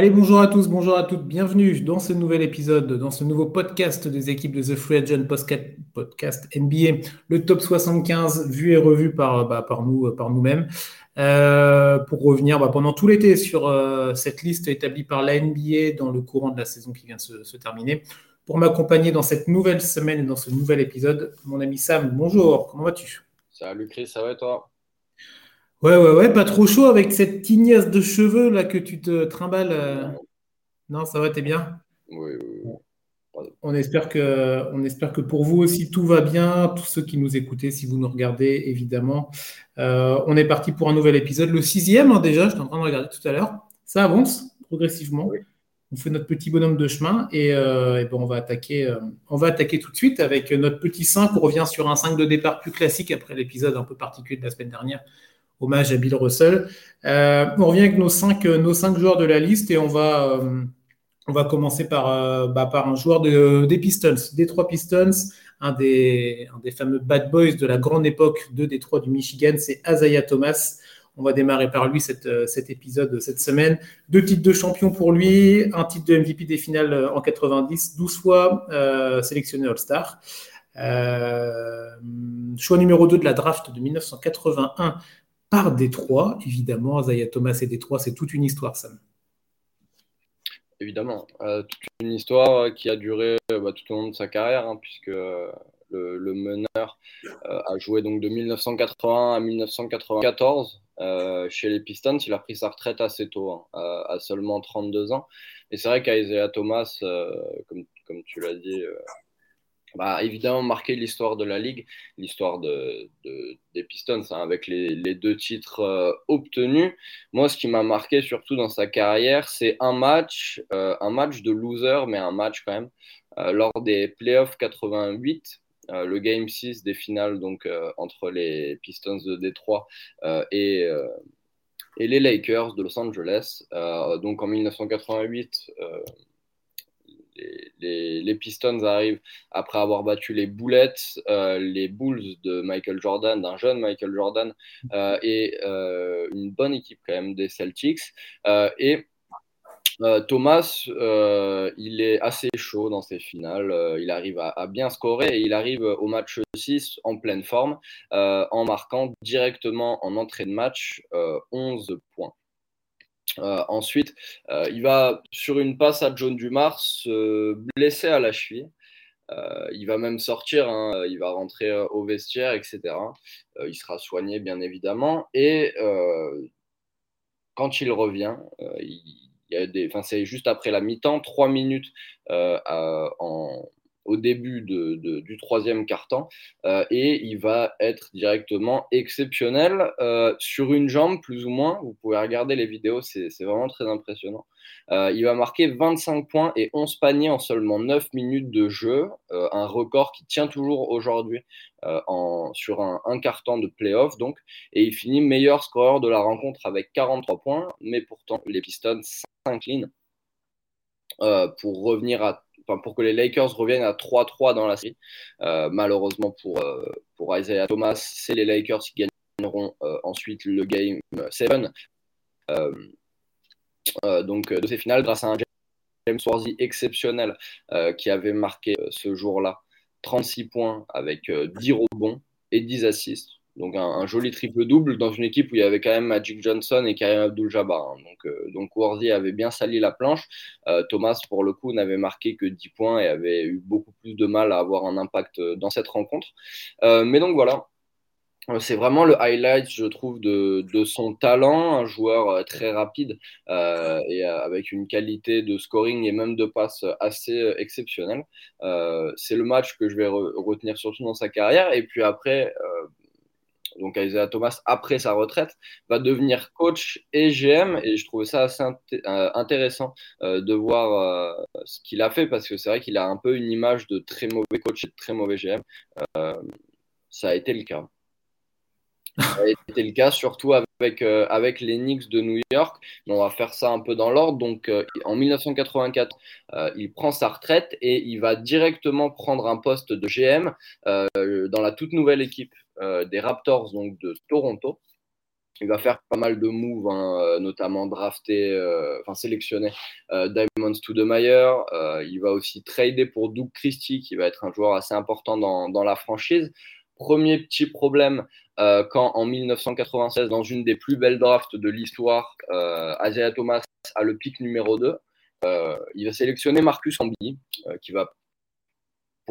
Allez, bonjour à tous, bonjour à toutes, bienvenue dans ce nouvel épisode, dans ce nouveau podcast des équipes de The Free Agent Podcast NBA, le top 75 vu et revu par, bah, nous, par nous-mêmes, euh, pour revenir bah, pendant tout l'été sur euh, cette liste établie par la NBA dans le courant de la saison qui vient de se, se terminer. Pour m'accompagner dans cette nouvelle semaine et dans ce nouvel épisode, mon ami Sam, bonjour, comment vas-tu? Salut Chris, ça va et toi? Ouais, ouais, ouais, pas trop chaud avec cette tignasse de cheveux là que tu te trimbales. euh. Non, ça va, t'es bien? Oui, oui, On espère que, on espère que pour vous aussi tout va bien, tous ceux qui nous écoutez, si vous nous regardez, évidemment. Euh, on est parti pour un nouvel épisode, le sixième hein, déjà, j'étais en train de regarder tout à l'heure. Ça avance progressivement. Oui. On fait notre petit bonhomme de chemin et, euh, et ben, on va attaquer, euh, on va attaquer tout de suite avec notre petit 5. On revient sur un 5 de départ plus classique après l'épisode un peu particulier de la semaine dernière. Hommage à Bill Russell. Euh, on revient avec nos cinq, joueurs de la liste et on va, euh, on commencer par, euh, bah, par un joueur de- des Pistons, des trois Pistons, un des, fameux bad boys de la grande époque de Détroit du Michigan, c'est Isaiah Thomas. On va démarrer par lui cet épisode cette semaine. Deux titres de champion pour lui, un titre de MVP des finales en 90, 12 fois sélectionné All-Star. Choix numéro 2 de la draft de 1981 par Détroit. Évidemment, Isaiah Thomas et Détroit, c'est toute une histoire, Sam. Évidemment. Euh, toute une histoire euh, qui a duré euh, bah, tout au long de sa carrière, hein, puisque le, meneur a joué donc de 1981 à 1994 euh, chez les Pistons. Il a pris sa retraite assez tôt, hein, à, seulement 32 ans. Et c'est vrai qu'Isaiah Thomas, comme, comme tu l'as dit, bah, évidemment marqué l'histoire de la ligue, l'histoire de, de- des Pistons, hein, avec les, deux titres euh, obtenus. Moi, ce qui m'a marqué surtout dans sa carrière, c'est un match, euh, un match de loser, mais un match quand même, euh, lors des playoffs 88. euh, le Game 6 des finales donc entre les Pistons de Détroit et, les Lakers de Los Angeles. Donc en 1988, euh, les, Pistons arrivent après avoir battu les Bullets, euh, les Bulls de Michael Jordan, d'un jeune Michael Jordan, euh, et euh, une bonne équipe quand même des Celtics. Et Thomas, il est assez chaud dans ses finales. Il arrive à, à bien scorer et il arrive au match 6 en pleine forme en marquant directement en entrée de match euh, 11 points. Euh, ensuite, euh, il va sur une passe à John Dumars se blesser à la cheville. Euh, il va même sortir, hein, il va rentrer au vestiaire, etc. Il sera soigné, bien évidemment. Et quand il revient, il, y a des, c'est juste après la mi-temps, trois minutes en, au début du troisième quart-temps, euh, et il va être directement exceptionnel euh, sur une jambe, plus ou moins. Vous pouvez regarder les vidéos, c'est vraiment très impressionnant. Euh, il va marquer 25 points et 11 paniers en seulement 9 minutes de jeu, un record qui tient toujours aujourd'hui sur un, un de playoff. Donc, et il finit meilleur scoreur de la rencontre avec 43 points, mais pourtant les Pistons s'inclinent pour revenir à enfin, pour que les Lakers reviennent à 3-3 dans la série. Euh, malheureusement pour, euh, pour Isaiah Thomas, c'est les Lakers qui gagneront euh, ensuite le game 7. Euh, euh, donc de ces finales grâce à un James Worthy exceptionnel qui avait marqué ce jour-là 36 points avec euh, 10 rebonds et 10 assists. Donc un, joli triple-double dans une équipe où il y avait quand même Magic Johnson et Kareem Abdul-Jabbar. hein. Donc, euh, donc Worthy avait bien sali la planche. Euh, Thomas, pour le coup, n'avait marqué que 10 points et avait eu beaucoup plus de mal à avoir un impact euh, dans cette rencontre. Euh, mais donc voilà, c'est vraiment le highlight, je trouve, de, de son talent, un joueur très rapide et avec une qualité de scoring et même de passe assez exceptionnelle. C'est le match que je vais re- retenir surtout dans sa carrière. Et puis après, donc Isaiah Thomas, après sa retraite, va devenir coach et GM. Et je trouvais ça assez euh, intéressant euh, de voir euh, ce qu'il a fait parce que c'est vrai qu'il a un peu une image de très mauvais coach et de très mauvais GM. Ça a été le cas. Été le cas surtout avec, euh, avec les Knicks de New York. Mais on va faire ça un peu dans l'ordre. Donc euh, en 1984, euh, il prend sa retraite et il va directement prendre un poste de GM dans la toute nouvelle équipe des Raptors donc de Toronto. il va faire pas mal de moves, hein, notamment drafter, enfin sélectionner Diamonds to the Meyer. il va aussi trader pour Doug Christie, qui va être un joueur assez important dans, dans la franchise. Premier petit problème, quand en 1996, dans une des plus belles drafts de l'histoire, Isaiah Thomas a le pic numéro 2. il va sélectionner Marcus Camby, qui va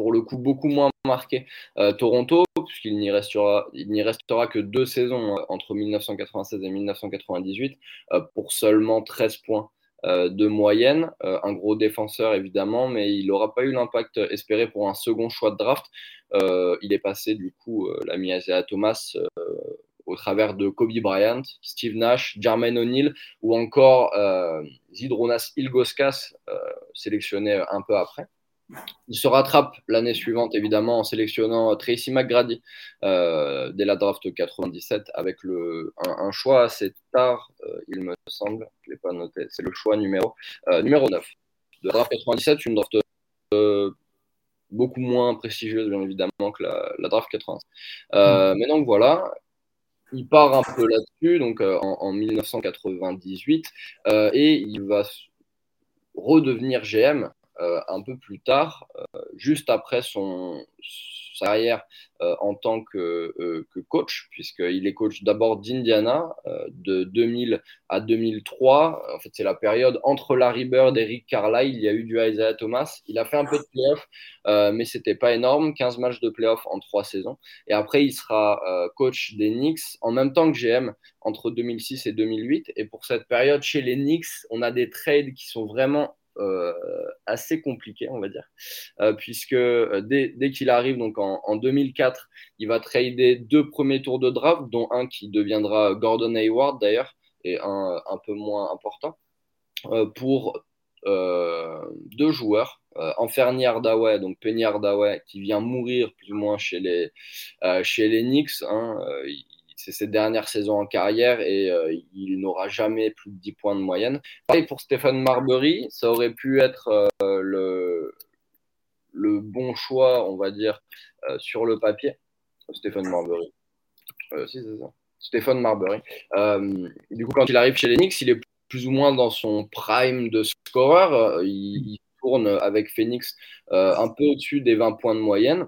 pour le coup beaucoup moins marqué euh, Toronto, puisqu'il n'y restera, restera que deux saisons euh, entre 1996 et 1998 euh, pour seulement 13 points de moyenne. un gros défenseur évidemment, mais il n'aura pas eu l'impact espéré pour un second choix de draft. il est passé du coup l'ami Isaiah Thomas au travers de Kobe Bryant, Steve Nash, Jermaine O'Neal ou encore Zidronas Ilgoskas, sélectionné un peu après. Il se rattrape l'année suivante, évidemment, en sélectionnant Tracy McGrady euh, dès la draft 97 avec le, un, choix assez tard, euh, il me semble. Je ne l'ai pas noté. C'est le choix numéro, euh, numéro 9 de draft 97, une draft beaucoup moins prestigieuse, bien évidemment, que la, draft 80. Mm. Mais donc voilà, il part un peu là-dessus, donc en, en, 1998, et il va redevenir GM euh, un peu plus tard, euh, juste après son, sa carrière euh, en tant que, coach, puisqu'il est coach d'abord d'Indiana de 2000 à 2003. En fait, c'est la période entre Larry Bird et Rick Carlisle. Il y a eu du Isaiah Thomas. Il a fait un peu de playoff, mais c'était pas énorme. 15 matchs de playoff en trois saisons. Et après, il sera coach des Knicks en même temps que GM entre 2006 et 2008. Et pour cette période chez les Knicks, on a des trades qui sont vraiment euh, assez compliqué, on va dire, euh, puisque euh, dès, qu'il arrive donc en, 2004, il va trader deux premiers tours de draft, dont un qui deviendra Gordon Hayward d'ailleurs, et un un peu moins important, pour deux joueurs, Enferni Hardaway, donc Penny Hardaway, qui vient mourir plus ou moins chez les, chez les Knicks. Hein, c'est ses dernières saisons en carrière et euh, il n'aura jamais plus de 10 points de moyenne. Pareil pour Stéphane Marbury, ça aurait pu être euh, le, le bon choix, on va dire, euh, sur le papier. Stéphane Marbury. si, c'est ça. Stéphane Marbury. du coup, quand il arrive chez les Knicks, il est plus ou moins dans son prime de scoreur. Il, il tourne avec Phoenix un peu au-dessus des 20 points de moyenne.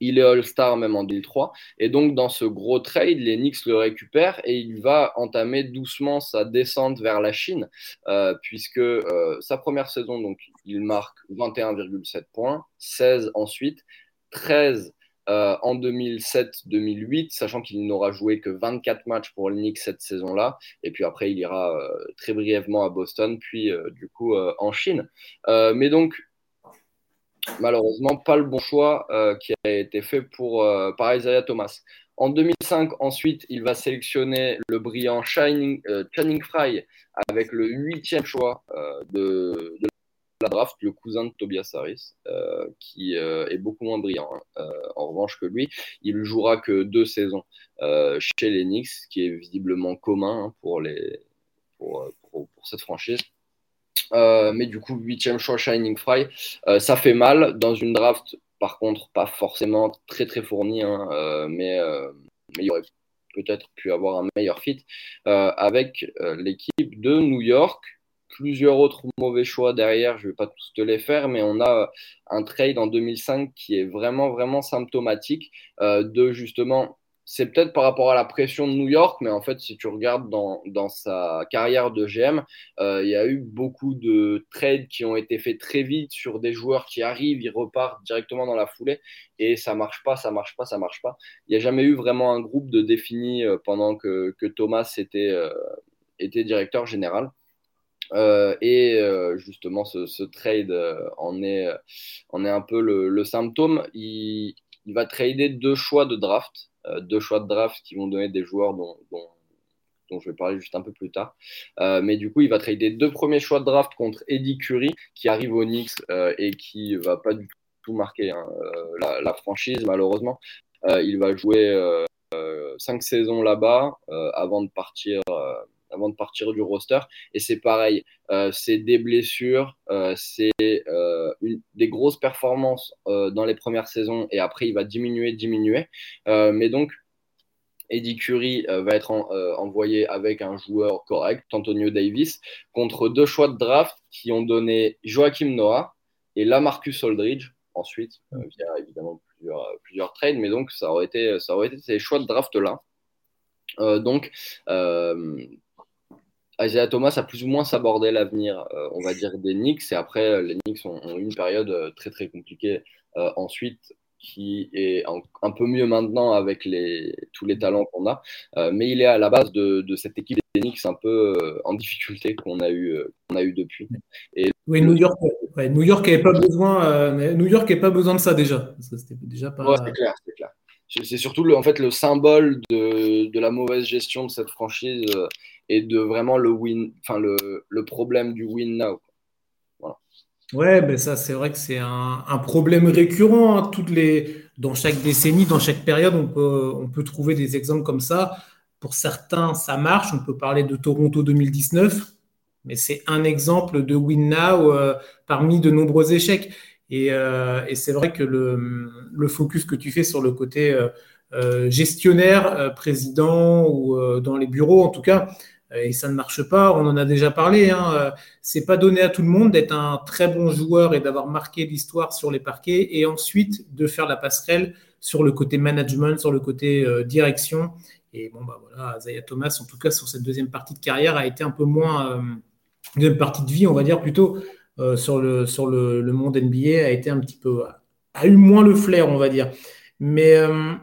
Il est All-Star même en 2003. Et donc, dans ce gros trade, les Knicks le récupèrent et il va entamer doucement sa descente vers la Chine, euh, puisque euh, sa première saison, il marque 21,7 points, 16 ensuite, 13 euh, en 2007-2008, sachant qu'il n'aura joué que 24 matchs pour les Knicks cette saison-là. Et puis après, il ira très brièvement à Boston, puis du coup en Chine. mais donc, malheureusement pas le bon choix euh, qui a été fait pour, euh, par Isaiah Thomas. En 2005, ensuite, il va sélectionner le brillant euh, Channing Fry avec le huitième choix de, la draft, le cousin de Tobias Harris, qui est beaucoup moins brillant hein. en revanche que lui. Il jouera que deux saisons chez les Knicks, ce qui est visiblement commun hein, pour cette franchise. Euh, mais du coup, huitième choix Shining Fry, euh, ça fait mal dans une draft, par contre, pas forcément très très fournie, hein, euh, mais, il aurait peut-être pu avoir un meilleur fit avec l'équipe de New York. Plusieurs autres mauvais choix derrière, je ne vais pas tous te les faire, mais on a un trade en 2005 qui est vraiment vraiment symptomatique de justement c'est peut-être par rapport à la pression de New York, mais en fait, si tu regardes dans, sa carrière de GM, euh, il y a eu beaucoup de trades qui ont été faits très vite sur des joueurs qui arrivent, ils repartent directement dans la foulée et ça marche pas, ça marche pas, ça marche pas. Il n'y a jamais eu vraiment un groupe de défini euh, pendant que, Thomas était, euh, était directeur général. et justement, ce, trade en, est, en est un peu le, symptôme. Il, il va trader deux choix de draft deux choix de draft qui vont donner des joueurs dont, dont, je vais parler juste un peu plus tard. Euh, mais du coup, il va trader deux premiers choix de draft contre Eddie Curry, qui arrive au Knicks euh, et qui va pas du tout marquer hein, la, franchise, malheureusement. il va jouer cinq saisons là-bas avant de partir avant de partir du roster. Et c'est pareil, euh, c'est des blessures, euh, c'est euh, des grosses performances dans les premières saisons et après il va diminuer, diminuer. mais donc, Eddie Curry va être envoyé avec un joueur correct, Antonio Davis, contre deux choix de draft qui ont donné Joachim Noah et Lamarcus Aldridge. Ensuite, via évidemment plusieurs, plusieurs, trades, mais donc ça aurait été, ça aurait été ces choix de draft-là. donc, Isaiah Thomas a plus ou moins sabordé l'avenir, euh, on va dire, des Knicks. Et après, euh, les Knicks ont, eu une période euh, très très compliquée ensuite, qui est un, peu mieux maintenant avec les, tous les talents qu'on a. mais il est à la base de, cette équipe des Knicks un peu en difficulté qu'on a eu, qu'on a eu depuis. Et oui, New York, New York n'avait pas besoin, New York pas besoin de ça déjà. C'était déjà pas. c'est clair, c'est clair c'est surtout le, en fait le symbole de, de, la mauvaise gestion de cette franchise et de vraiment le win, enfin le, le, problème du win now. Ouais, ben ça c'est vrai que c'est un, un, problème récurrent. Hein. Toutes les, dans chaque décennie, dans chaque période, on peut, on peut trouver des exemples comme ça. Pour certains, ça marche. On peut parler de Toronto 2019, mais c'est un exemple de win now euh, parmi de nombreux échecs. Et, euh, et c'est vrai que le, le, focus que tu fais sur le côté euh, gestionnaire, président ou dans les bureaux, en tout cas, et ça ne marche pas. On en a déjà parlé. Hein. Euh, c'est pas donné à tout le monde d'être un très bon joueur et d'avoir marqué l'histoire sur les parquets et ensuite de faire la passerelle sur le côté management, sur le côté euh, direction. Et bon, bah voilà, Zaya Thomas, en tout cas, sur cette deuxième partie de carrière, a été un peu moins, deuxième partie de vie, on va dire plutôt, sur, le, sur le, monde NBA, a été un petit peu, a eu moins le flair, on va dire. Mais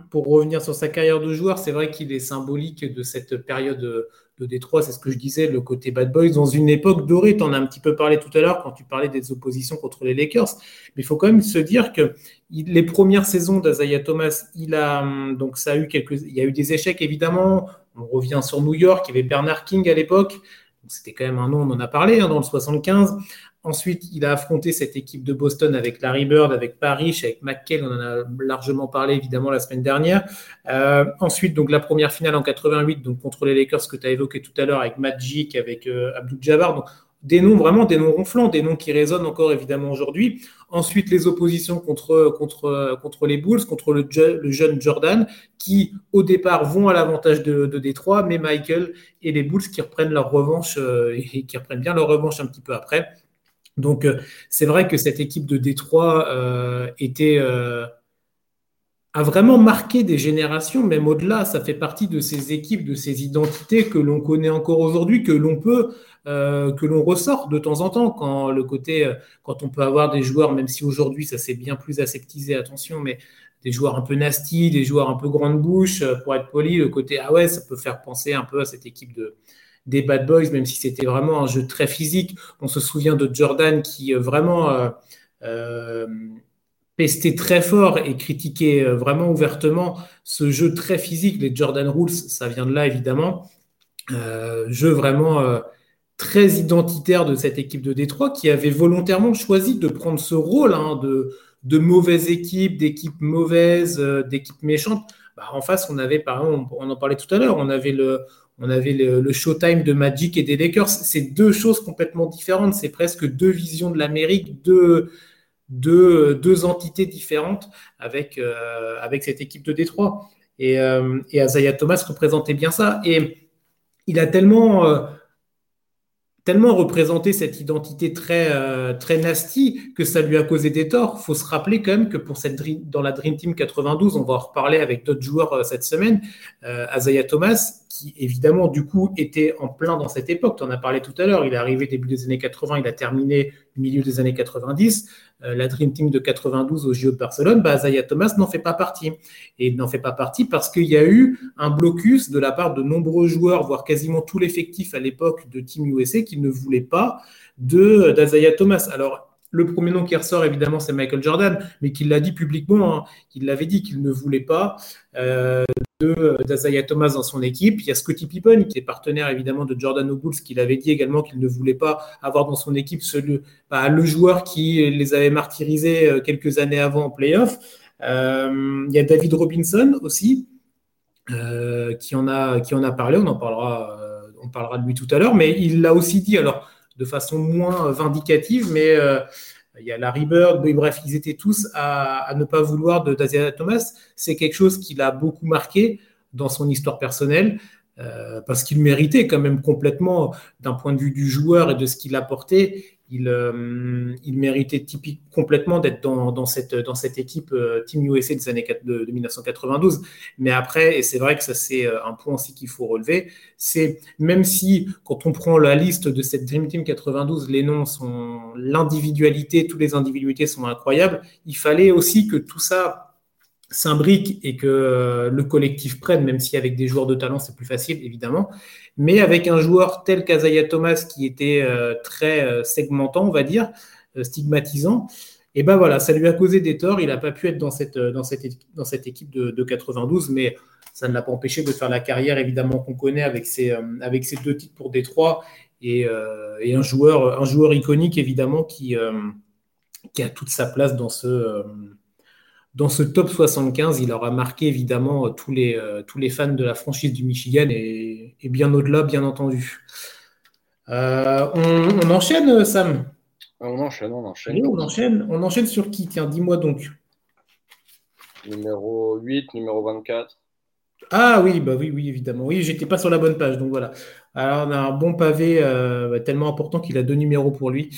pour revenir sur sa carrière de joueur, c'est vrai qu'il est symbolique de cette période de Détroit, c'est ce que je disais, le côté bad boys, dans une époque dorée. Tu en as un petit peu parlé tout à l'heure quand tu parlais des oppositions contre les Lakers. Mais il faut quand même se dire que les premières saisons d'Azaya Thomas, il a, hum, donc ça a eu quelques, il y a eu des échecs évidemment. On revient sur New York, il y avait Bernard King à l'époque. C'était quand même un nom, on en a parlé hein, dans le 75. Ensuite, il a affronté cette équipe de Boston avec Larry Bird, avec Parrish, avec McKell, on en a largement parlé évidemment la semaine dernière. Euh, ensuite, donc la première finale en 88, donc contre les Lakers que tu as évoqué tout à l'heure avec Magic, avec euh, Abdul Jabbar. Donc, des noms vraiment, des noms ronflants, des noms qui résonnent encore évidemment aujourd'hui. Ensuite, les oppositions contre, contre, contre les Bulls, contre le, jeune Jordan, qui au départ vont à l'avantage de, de, Détroit, mais Michael et les Bulls qui reprennent leur revanche euh, et qui reprennent bien leur revanche un petit peu après. Donc, euh, c'est vrai que cette équipe de Détroit euh, euh, a vraiment marqué des générations, même au-delà. Ça fait partie de ces équipes, de ces identités que l'on connaît encore aujourd'hui, que l'on peut, que l'on ressort de temps en temps. Quand quand on peut avoir des joueurs, même si aujourd'hui ça s'est bien plus aseptisé, attention, mais des joueurs un peu nasty, des joueurs un peu grande bouche, pour être poli, le côté ah ouais, ça peut faire penser un peu à cette équipe de des Bad Boys, même si c'était vraiment un jeu très physique. On se souvient de Jordan qui euh, vraiment euh, euh, pestait très fort et critiquait vraiment ouvertement ce jeu très physique. Les Jordan Rules, ça vient de là évidemment. jeu vraiment très identitaire de cette équipe de Détroit qui avait volontairement choisi de prendre ce rôle hein, de, de mauvaise équipe, d'équipe mauvaise, d'équipe méchante. Bah, en face, on avait, par exemple, on en parlait tout à l'heure, on avait le, on avait le, Showtime de Magic et des Lakers. C'est deux choses complètement différentes. C'est presque deux visions de l'Amérique, deux, deux, entités différentes avec, euh, avec cette équipe de Détroit. Et, euh, et Isaiah Thomas représentait bien ça. Et il a tellement, euh, tellement représenté cette identité très, euh, très nasty que ça lui a causé des torts. Il faut se rappeler quand même que pour dans la Dream Team 92, on va en reparler avec d'autres joueurs cette semaine, Isaiah Thomas, qui évidemment du coup était en plein dans cette époque. Tu en as parlé tout à l'heure, il est arrivé début des années 80, il a terminé milieu des années 90. Euh, la Dream Team de 92 au JO de Barcelone, bah, Thomas n'en fait pas partie. Et il n'en fait pas partie parce qu'il y a eu un blocus de la part de nombreux joueurs, voire quasiment tout l'effectif à l'époque de Team USA qui ne voulait pas de d'Azaya Thomas. Alors le premier nom qui ressort, évidemment, c'est Michael Jordan, mais qu'il l'a dit publiquement, hein, l'avait dit qu'il ne voulait pas euh, de d'Azaya Thomas dans son équipe. Il y a Scottie Pippen, qui est partenaire évidemment de Jordan Bulls, qui l'avait dit également qu'il ne voulait pas avoir dans son équipe bah, le joueur qui les avait martyrisés euh, quelques années avant en playoff. Euh, il y a David Robinson aussi, qui, en a, parlé, on en parlera, on parlera de lui tout à l'heure, mais il l'a aussi dit. Alors, de façon moins vindicative, mais euh, il y a Larry Bird, bref, ils étaient tous à, ne pas vouloir de Thomas. C'est quelque chose qui l'a beaucoup marqué dans son histoire personnelle. parce qu'il méritait quand même complètement, d'un point de vue du joueur et de ce qu'il apportait, il, euh, il méritait typique, complètement d'être dans, dans, cette, dans cette équipe euh, Team USA des années de, 1992. Mais après, et c'est vrai que ça c'est euh, un point aussi qu'il faut relever, c'est même si quand on prend la liste de cette Dream Team 92, les noms sont l'individualité, toutes les individualités sont incroyables, il fallait aussi que tout ça s'imbrique et que le collectif prenne, même si avec des joueurs de talent c'est plus facile évidemment. Mais avec un joueur tel qu'Azaya Thomas qui était euh, très euh, segmentant, on va dire, euh, stigmatisant, et ben voilà, ça lui a causé des torts. Il n'a pas pu être dans cette, dans cette, dans cette équipe de, 92, mais ça ne l'a pas empêché de faire la carrière évidemment qu'on connaît avec ses, avec ses deux titres pour Détroit et, et, un, joueur, un joueur iconique évidemment qui, qui a toute sa place dans ce dans ce top 75, il aura marqué évidemment euh, tous les, euh, tous les fans de la franchise du Michigan et, bien au-delà, bien entendu. Euh, on, enchaîne, Sam? On enchaîne, on enchaîne. on enchaîne. On enchaîne sur qui? Tiens, dis-moi donc. Numéro 8, numéro 24. Ah oui, bah oui, oui, évidemment. Oui, j'étais pas sur la bonne page, donc voilà. Alors on a un bon pavé euh, tellement important qu'il a deux numéros pour lui.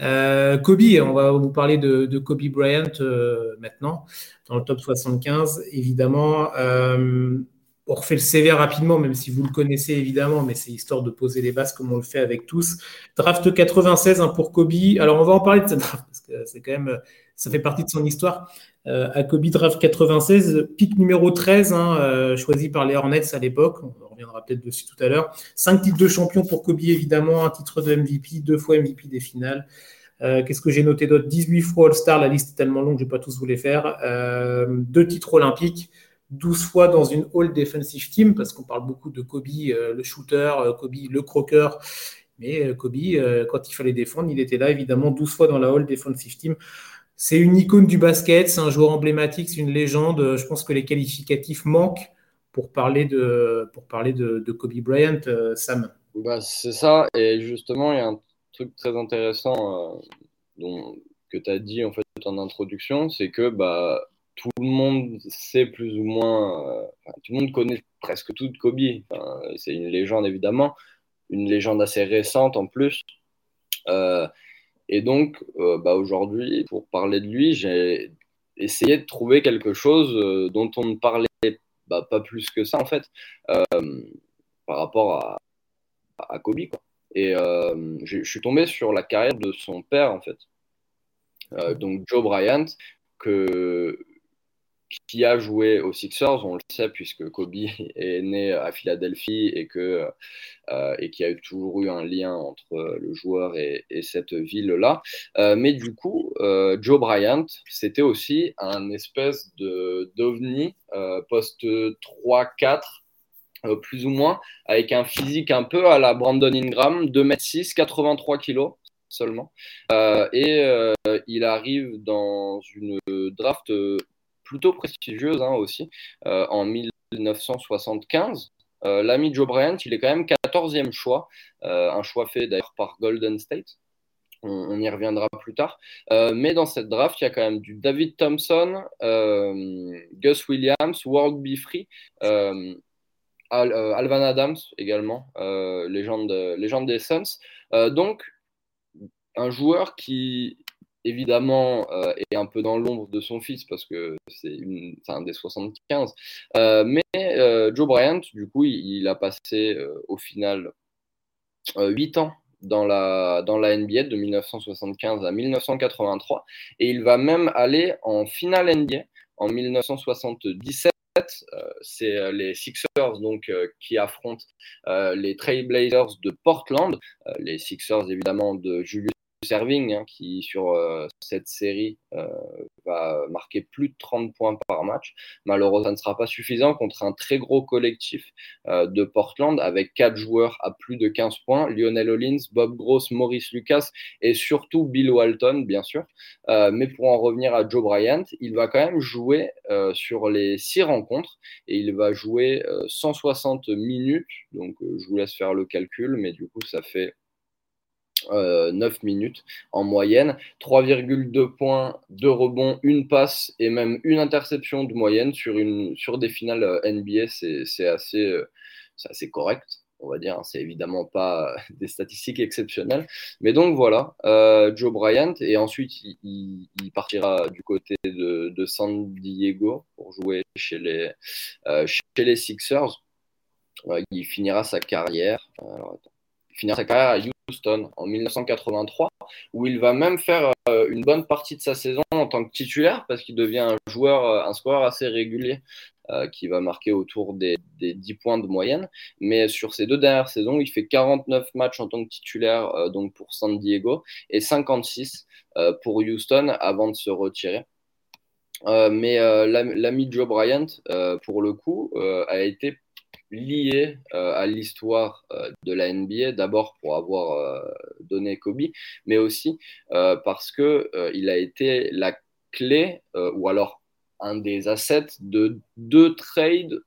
Euh, Kobe, on va vous parler de, Kobe Bryant euh, maintenant dans le top 75, évidemment. on refait le CV rapidement, même si vous le connaissez évidemment, mais c'est histoire de poser les bases comme on le fait avec tous. Draft 96 hein, pour Kobe. Alors on va en parler de cette draft parce que c'est quand même, ça fait partie de son histoire. À Kobe Draft 96, pic numéro 13, hein, choisi par les Hornets à l'époque. Reviendra peut-être dessus tout à l'heure. Cinq titres de champion pour Kobe, évidemment, un titre de MVP, deux fois MVP des finales. Euh, qu'est-ce que j'ai noté d'autre? 18 fois All-Star, la liste est tellement longue, je ne vais pas tous vous les faire. deux titres olympiques, 12 fois dans une All Defensive Team, parce qu'on parle beaucoup de Kobe, le shooter, Kobe, le croqueur. Mais Kobe, quand il fallait défendre, il était là, évidemment, 12 fois dans la All Defensive Team. C'est une icône du basket, c'est un joueur emblématique, c'est une légende. Je pense que les qualificatifs manquent pour parler de, pour parler de, Kobe Bryant, euh, Sam. Bah, c'est ça, et justement, il y a un truc très intéressant euh, dont, que tu as dit en fait en introduction, c'est que bah, tout le monde sait plus ou moins, euh, tout le monde connaît presque tout de Kobe. c'est une légende évidemment, une légende assez récente en plus. Et donc, bah, aujourd'hui, pour parler de lui, j'ai essayé de trouver quelque chose dont on ne parlait bah, pas plus que ça, en fait, euh, par rapport à, à Kobe. Quoi. Et je suis tombé sur la carrière de son père, en fait. donc, Joe Bryant, que, qui a joué aux Sixers, on le sait puisque Kobe est né à Philadelphie et que euh, et qui a toujours eu un lien entre le joueur et, cette ville-là. Euh, mais du coup, euh, Joe Bryant, c'était aussi un espèce de d'ovni poste 3-4 plus ou moins, avec un physique un peu à la Brandon Ingram, 2m6, 83 kg seulement. et il arrive dans une draft plutôt prestigieuse hein, aussi, euh, en 1975. Euh, l'ami Joe Bryant, il est quand même 14e choix, euh, un choix fait d'ailleurs par Golden State. On, y reviendra plus tard. mais dans cette draft, il y a quand même du David Thompson, Gus Williams, World B. Free, Alvan Adams également, légende, légende des Suns. donc, un joueur qui évidemment euh, est un peu dans l'ombre de son fils parce que c'est un des 75. Euh, mais euh, Joe Bryant, du coup, il, a passé au final 8 ans dans la, dans la NBA de 1975 à 1983 et il va même aller en finale NBA en 1977 c'est les Sixers donc qui affrontent les Trailblazers de Portland, les Sixers évidemment de Julius Serving, hein, qui sur euh, cette série euh, va marquer plus de 30 points par match. Malheureusement, ça ne sera pas suffisant contre un très gros collectif euh, de Portland avec quatre joueurs à plus de 15 points Lionel Hollins, Bob Gross, Maurice Lucas et surtout Bill Walton, bien sûr. mais pour en revenir à Joe Bryant, il va quand même jouer sur les six rencontres et il va jouer 160 minutes. Donc, je vous laisse faire le calcul, mais du coup, ça fait 9 minutes en moyenne, 3,2 points, 2 rebonds, une passe et même une interception de moyenne sur, une, sur des finales NBA, c'est assez, assez correct on va dire. C'est évidemment pas des statistiques exceptionnelles. Mais donc voilà, euh, Joe Bryant. Et ensuite, il, partira du côté de, San Diego pour jouer chez les, euh, chez les Sixers. il finira sa carrière. il finira sa carrière à Houston en 1983, où il va même faire euh, une bonne partie de sa saison en tant que titulaire parce qu'il devient un joueur, un scoreur assez régulier euh, qui va marquer autour des, 10 points de moyenne. Mais sur ces deux dernières saisons, il fait 49 matchs en tant que titulaire euh, donc pour San Diego et 56 euh, pour Houston avant de se retirer. mais l'ami Joe Bryant, pour le coup, a été lié à l'histoire de la NBA, d'abord pour avoir donné Kobe, mais aussi parce que il a été la clé, ou alors un des assets de deux trades,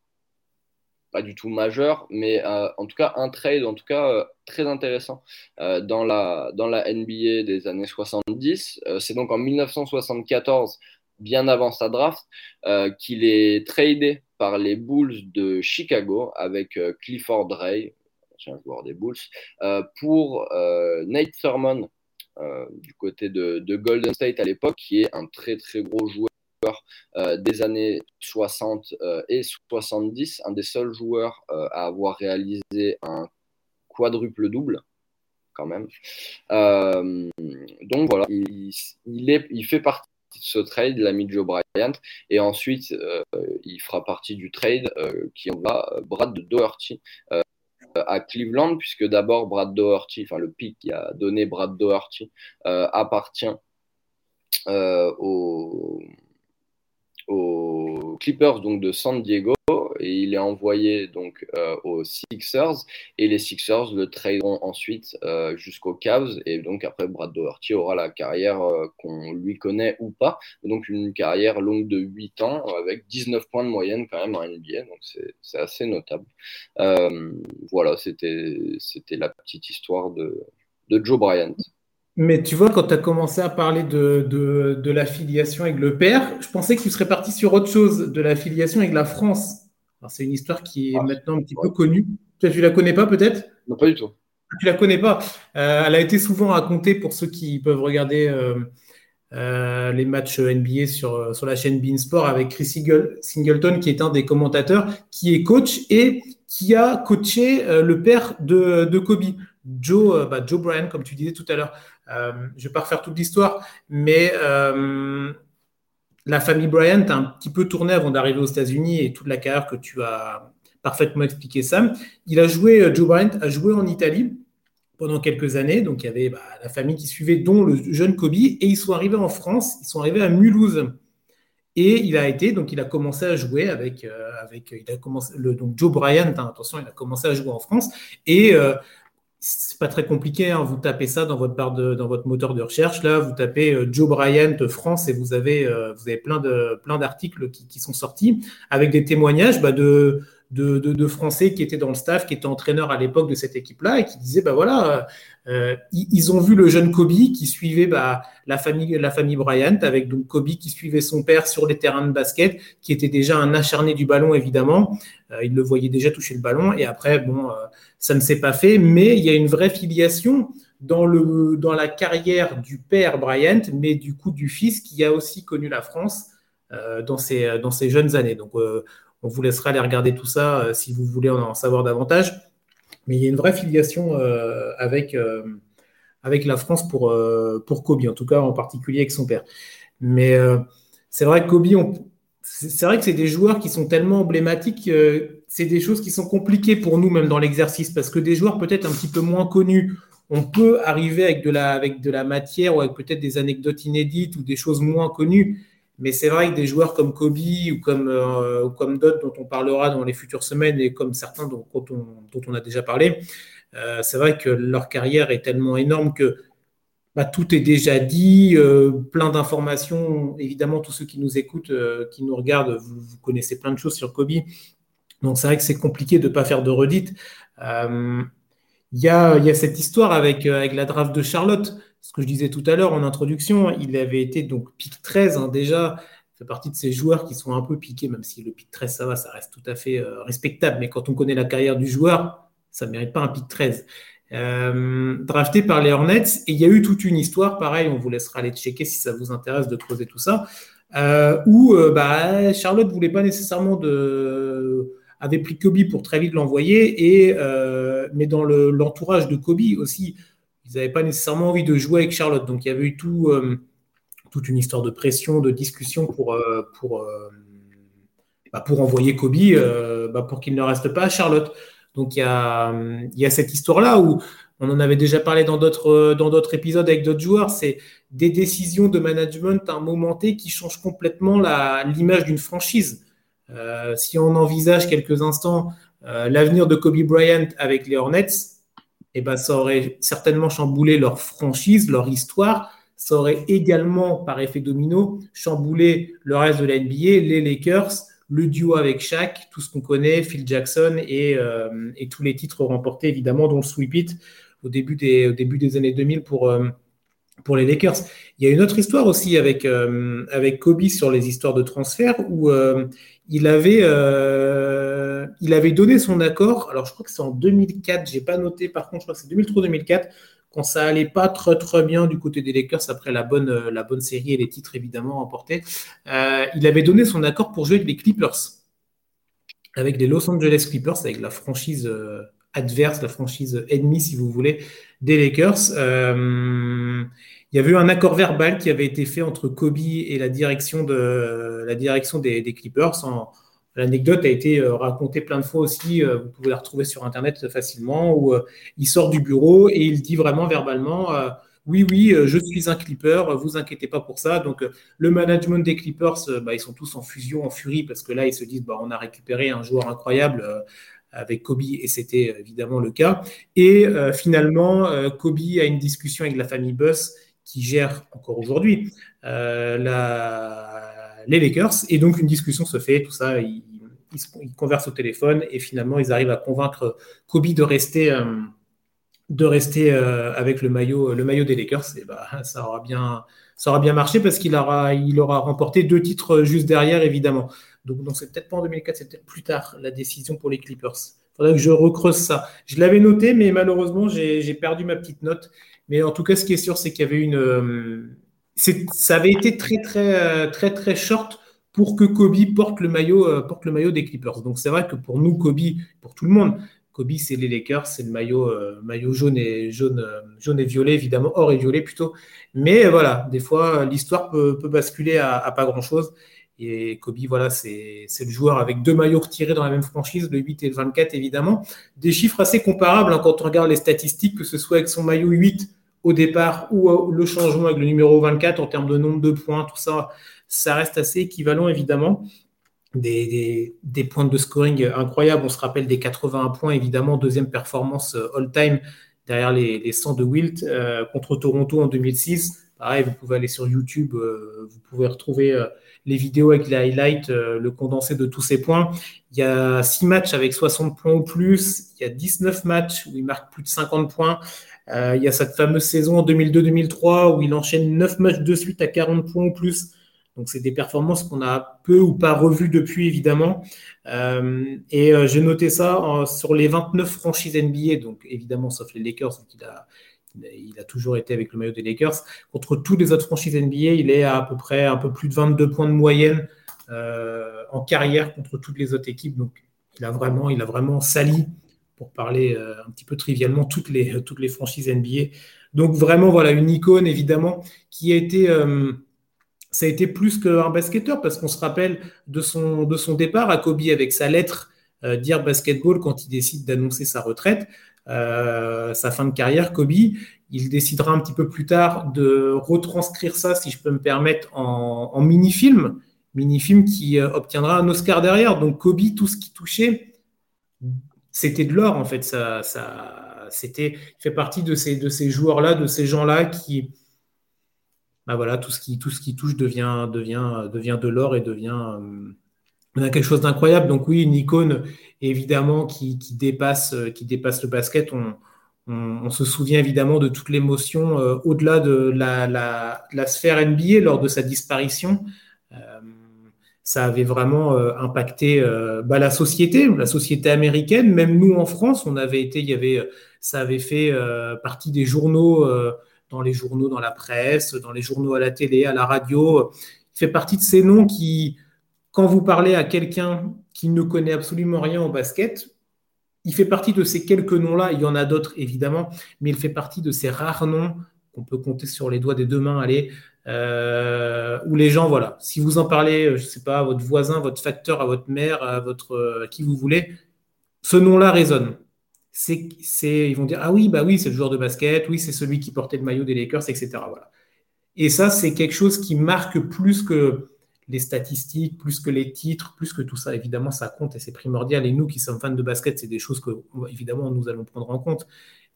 pas du tout majeurs, mais euh, en tout cas un trade en tout cas euh, très intéressant euh, dans, la, dans la NBA des années 70. C'est donc en 1974, bien avant sa draft, qu'il est tradé par les Bulls de Chicago avec Clifford Ray, ancien joueur des Bulls, pour Nate Thurmond. du côté de, de Golden State à l'époque, qui est un très très gros joueur euh, des années 60 euh, et 70, un des seuls joueurs euh, à avoir réalisé un quadruple double quand même. donc voilà, il, fait partie ce trade, l'ami Joe Bryant, et ensuite il fera partie du trade qui envoie Brad Doherty à Cleveland, puisque d'abord Brad Doherty, enfin le pic qui a donné Brad Doherty, appartient au aux Clippers donc de San Diego et il est envoyé donc euh, aux Sixers et les Sixers le traderont ensuite euh, jusqu'aux Cavs et donc après Brad Doherty aura la carrière euh, qu'on lui connaît ou pas donc une carrière longue de 8 ans avec 19 points de moyenne quand même en NBA donc c'est assez notable. Voilà c'était la petite histoire de Joe Bryant mais tu vois, quand tu as commencé à parler de, de, l'affiliation avec le père, je pensais que tu serais parti sur autre chose, de l'affiliation avec la France. C'est une histoire qui est ah, maintenant un petit peu connue. Tu ne la connais pas peut-être? Non, pas du tout. Tu la connais pas. Euh, elle a été souvent racontée pour ceux qui peuvent regarder euh, euh, les matchs NBA sur, sur la chaîne Beansport avec Chris Singleton, qui est un des commentateurs, qui est coach et qui a coaché le père de, de Kobe. Joe, bah Joe Bryan, comme tu disais tout à l'heure. Euh, je ne vais pas refaire toute l'histoire, mais euh, la famille Bryant a un petit peu tourné avant d'arriver aux États-Unis et toute la carrière que tu as parfaitement expliqué, Sam. Il a joué, euh, Joe Bryant a joué en Italie pendant quelques années. Donc, il y avait bah, la famille qui suivait, dont le jeune Kobe. Et ils sont arrivés en France, ils sont arrivés à Mulhouse. Et il a été, donc il a commencé à jouer avec, avec il a commencé, le, donc Joe Bryant, hein, attention, il a commencé à jouer en France. Et c'est pas très compliqué. Hein. Vous tapez ça dans votre de, dans votre moteur de recherche. Là, vous tapez euh, Joe Bryant France et vous avez, euh, vous avez plein de plein d'articles qui, qui, sont sortis avec des témoignages bah, de, de, Français qui étaient dans le staff, qui étaient entraîneurs à l'époque de cette équipe-là et qui disaient bah voilà, euh, ils, ont vu le jeune Kobe qui suivait bah, la famille la famille Bryant avec donc Kobe qui suivait son père sur les terrains de basket, qui était déjà un acharné du ballon évidemment. il le voyait déjà toucher le ballon et après bon ça ne s'est pas fait, mais il y a une vraie filiation dans, le, dans la carrière du père Bryant, mais du coup du fils qui a aussi connu la France euh, dans, ses, dans jeunes années. Donc euh, on vous laissera aller regarder tout ça euh, si vous voulez en, savoir davantage. Mais il y a une vraie filiation avec, avec la France pour, pour Kobe, en tout cas en particulier avec son père. Mais c'est vrai que Kobe, c'est vrai que c'est des joueurs qui sont tellement emblématiques, c'est des choses qui sont compliquées pour nous même dans l'exercice, parce que des joueurs peut-être un petit peu moins connus, on peut arriver avec de la, avec de la matière ou avec peut-être des anecdotes inédites ou des choses moins connues, mais c'est vrai que des joueurs comme Kobe ou comme, euh, comme d'autres dont on parlera dans les futures semaines et comme certains dont, on, dont on a déjà parlé, euh, c'est vrai que leur carrière est tellement énorme que bah, tout est déjà dit, euh, plein d'informations. Évidemment, tous ceux qui nous écoutent, qui nous regardent, vous, connaissez plein de choses sur Kobe. Donc c'est vrai que c'est compliqué de ne pas faire de redites. Il y a, y a cette histoire avec, avec la draft de Charlotte. Ce que je disais tout à l'heure en introduction, il avait été donc pick 13 hein, déjà fait partie de ces joueurs qui sont un peu piqués, même si le pick 13, ça va, ça reste tout à fait euh, respectable. Mais quand on connaît la carrière du joueur, ça ne mérite pas un pick 13. Euh, drafté par les Hornets, et il y a eu toute une histoire, pareil, on vous laissera aller checker si ça vous intéresse de creuser tout ça, euh, où bah, Charlotte voulait pas nécessairement de avait pris Kobe pour très vite l'envoyer, et mais dans l'entourage de Kobe aussi, ils n'avaient pas nécessairement envie de jouer avec Charlotte. Donc il y avait eu tout, toute une histoire de pression, de discussion pour, euh, pour, euh, bah, pour envoyer Kobe, euh, bah, pour qu'il ne reste pas à Charlotte. Donc il y a, cette histoire-là où on en avait déjà parlé dans d'autres, épisodes avec d'autres joueurs, c'est des décisions de management à un moment T qui changent complètement l'image d'une franchise. si on envisage quelques instants l'avenir de Kobe Bryant avec les Hornets, eh ben, ça aurait certainement chamboulé leur franchise, leur histoire, ça aurait également, par effet domino, chamboulé le reste de la NBA, les Lakers, le duo avec Shaq, tout ce qu'on connaît, Phil Jackson et, euh, tous les titres remportés, évidemment, dont le Sweep It au début des, années 2000 pour, euh, pour les Lakers. Il y a une autre histoire aussi avec, euh, avec Kobe sur les histoires de transfert où il, avait, il avait donné son accord. Alors, je crois que c'est en 2004, je n'ai pas noté, par contre, je crois que c'est 2003-2004 quand ça allait pas très très bien du côté des Lakers après la bonne, euh, la bonne série et les titres évidemment remportés, euh, il avait donné son accord pour jouer avec les Clippers, avec les Los Angeles Clippers, avec la franchise euh, adverse, la franchise ennemie si vous voulez, des Lakers. il y avait eu un accord verbal qui avait été fait entre Kobe et la direction, des Clippers en, L'anecdote a été euh, racontée plein de fois aussi, euh, vous pouvez la retrouver sur Internet facilement, où euh, il sort du bureau et il dit vraiment verbalement, oui, oui, je suis un clipper, vous inquiétez pas pour ça. Donc le management des Clippers, bah, ils sont tous en fusion, en furie, parce que là, ils se disent, bah, on a récupéré un joueur incroyable avec Kobe, et c'était évidemment le cas. Et finalement, Kobe a une discussion avec la famille Buss, qui gère encore aujourd'hui la les Lakers. Et donc, une discussion se fait, tout ça, ils, conversent au téléphone et finalement, ils arrivent à convaincre Kobe de rester, euh, de rester euh, avec le maillot, le maillot des Lakers. Et bah, ça, aura bien, ça aura bien marché parce qu'il aura, il aura remporté deux titres juste derrière, évidemment. Donc, donc c'est peut-être pas en 2004, c'est peut-être plus tard la décision pour les Clippers. Il faudrait que je recreuse ça. Je l'avais noté, mais malheureusement, j'ai perdu ma petite note. Mais en tout cas, ce qui est sûr, c'est qu'il y avait une, euh, ça avait été très, très, euh, très, très short pour que Kobe porte le maillot, euh, porte le maillot des Clippers. Donc c'est vrai que pour nous, Kobe, pour tout le monde, Kobe, c'est les Lakers, c'est le maillot, euh, maillot jaune et jaune, jaune et violet, évidemment, or et violet plutôt. Mais voilà, des fois, l'histoire peut, basculer à, pas grand chose. Et Kobe, voilà, c'est le joueur avec deux maillots retirés dans la même franchise, le 8 et le 24, évidemment. Des chiffres assez comparables hein, quand on regarde les statistiques, que ce soit avec son maillot 8 au départ ou euh, le changement avec le numéro 24 en termes de nombre de points, tout ça, ça reste assez équivalent évidemment. Des, points de scoring incroyables. On se rappelle des 81 points, évidemment, deuxième performance euh, all-time derrière les, les 100 de Wilt euh, contre Toronto en 2006. Pareil, vous pouvez aller sur YouTube, vous pouvez retrouver les vidéos avec les highlights, le condensé de tous ces points. Il y a 6 matchs avec 60 points ou plus, il y a 19 matchs où il marque plus de 50 points. Euh, il y a cette fameuse saison en 2002-2003 où il enchaîne 9 matchs de suite à 40 points ou plus. Donc, c'est des performances qu'on a peu ou pas revues depuis, évidemment. Euh, et euh, j'ai noté ça sur les 29 franchises NBA, donc évidemment, sauf les Lakers, il a, il a toujours été avec le maillot des Lakers. Contre toutes les autres franchises NBA, il est à, à peu près un peu plus de 22 points de moyenne en carrière contre toutes les autres équipes. Donc, il a vraiment, il a vraiment sali pour parler euh, un petit peu trivialement, toutes les, toutes les franchises NBA. Donc vraiment, voilà, une icône, évidemment, qui a été... Euh, ça a été plus qu'un basketteur parce qu'on se rappelle de son, de son départ à Kobe avec sa lettre euh, Dire Basketball quand il décide d'annoncer sa retraite, sa fin de carrière, Kobe. Il décidera un petit peu plus tard de retranscrire ça, si je peux me permettre, en, en mini-film, mini-film qui obtiendra un Oscar derrière. Donc Kobe, tout ce qui touchait, c'était de l'or en fait. Ça, ça, c'était fait partie de ces, de ces joueurs-là, de ces gens-là qui, bah voilà, tout ce qui, tout ce qui touche devient, devient, devient de l'or et devient, euh, quelque chose d'incroyable. Donc oui, une icône évidemment qui, qui, dépasse, qui dépasse le basket. On, On, se souvient évidemment de toute l'émotion au-delà de la, sphère NBA lors de sa disparition ça avait vraiment euh, impacté euh, bah, la société, la société américaine. Même nous en France, on avait été, il y avait, ça avait fait euh, partie des journaux, dans les journaux, dans la presse, dans les journaux à la télé, à la radio. Il fait partie de ces noms qui, quand vous parlez à quelqu'un qui ne connaît absolument rien au basket, il fait partie de ces quelques noms-là. Il y en a d'autres évidemment, mais il fait partie de ces rares noms qu'on peut compter sur les doigts des deux mains. Euh, où les gens, voilà, si vous en parlez, euh, je ne sais pas, à votre voisin, votre facteur, à votre mère, à votre, euh, qui vous voulez, ce nom-là résonne. C'est, c'est, ils vont dire ah oui, bah oui, c'est le joueur de basket, oui, c'est celui qui portait le maillot des Lakers, etc. Voilà. Et ça, c'est quelque chose qui marque plus que les statistiques, plus que les titres, plus que tout ça. Évidemment, ça compte et c'est primordial. Et nous qui sommes fans de basket, c'est des choses que, évidemment, nous allons prendre en compte.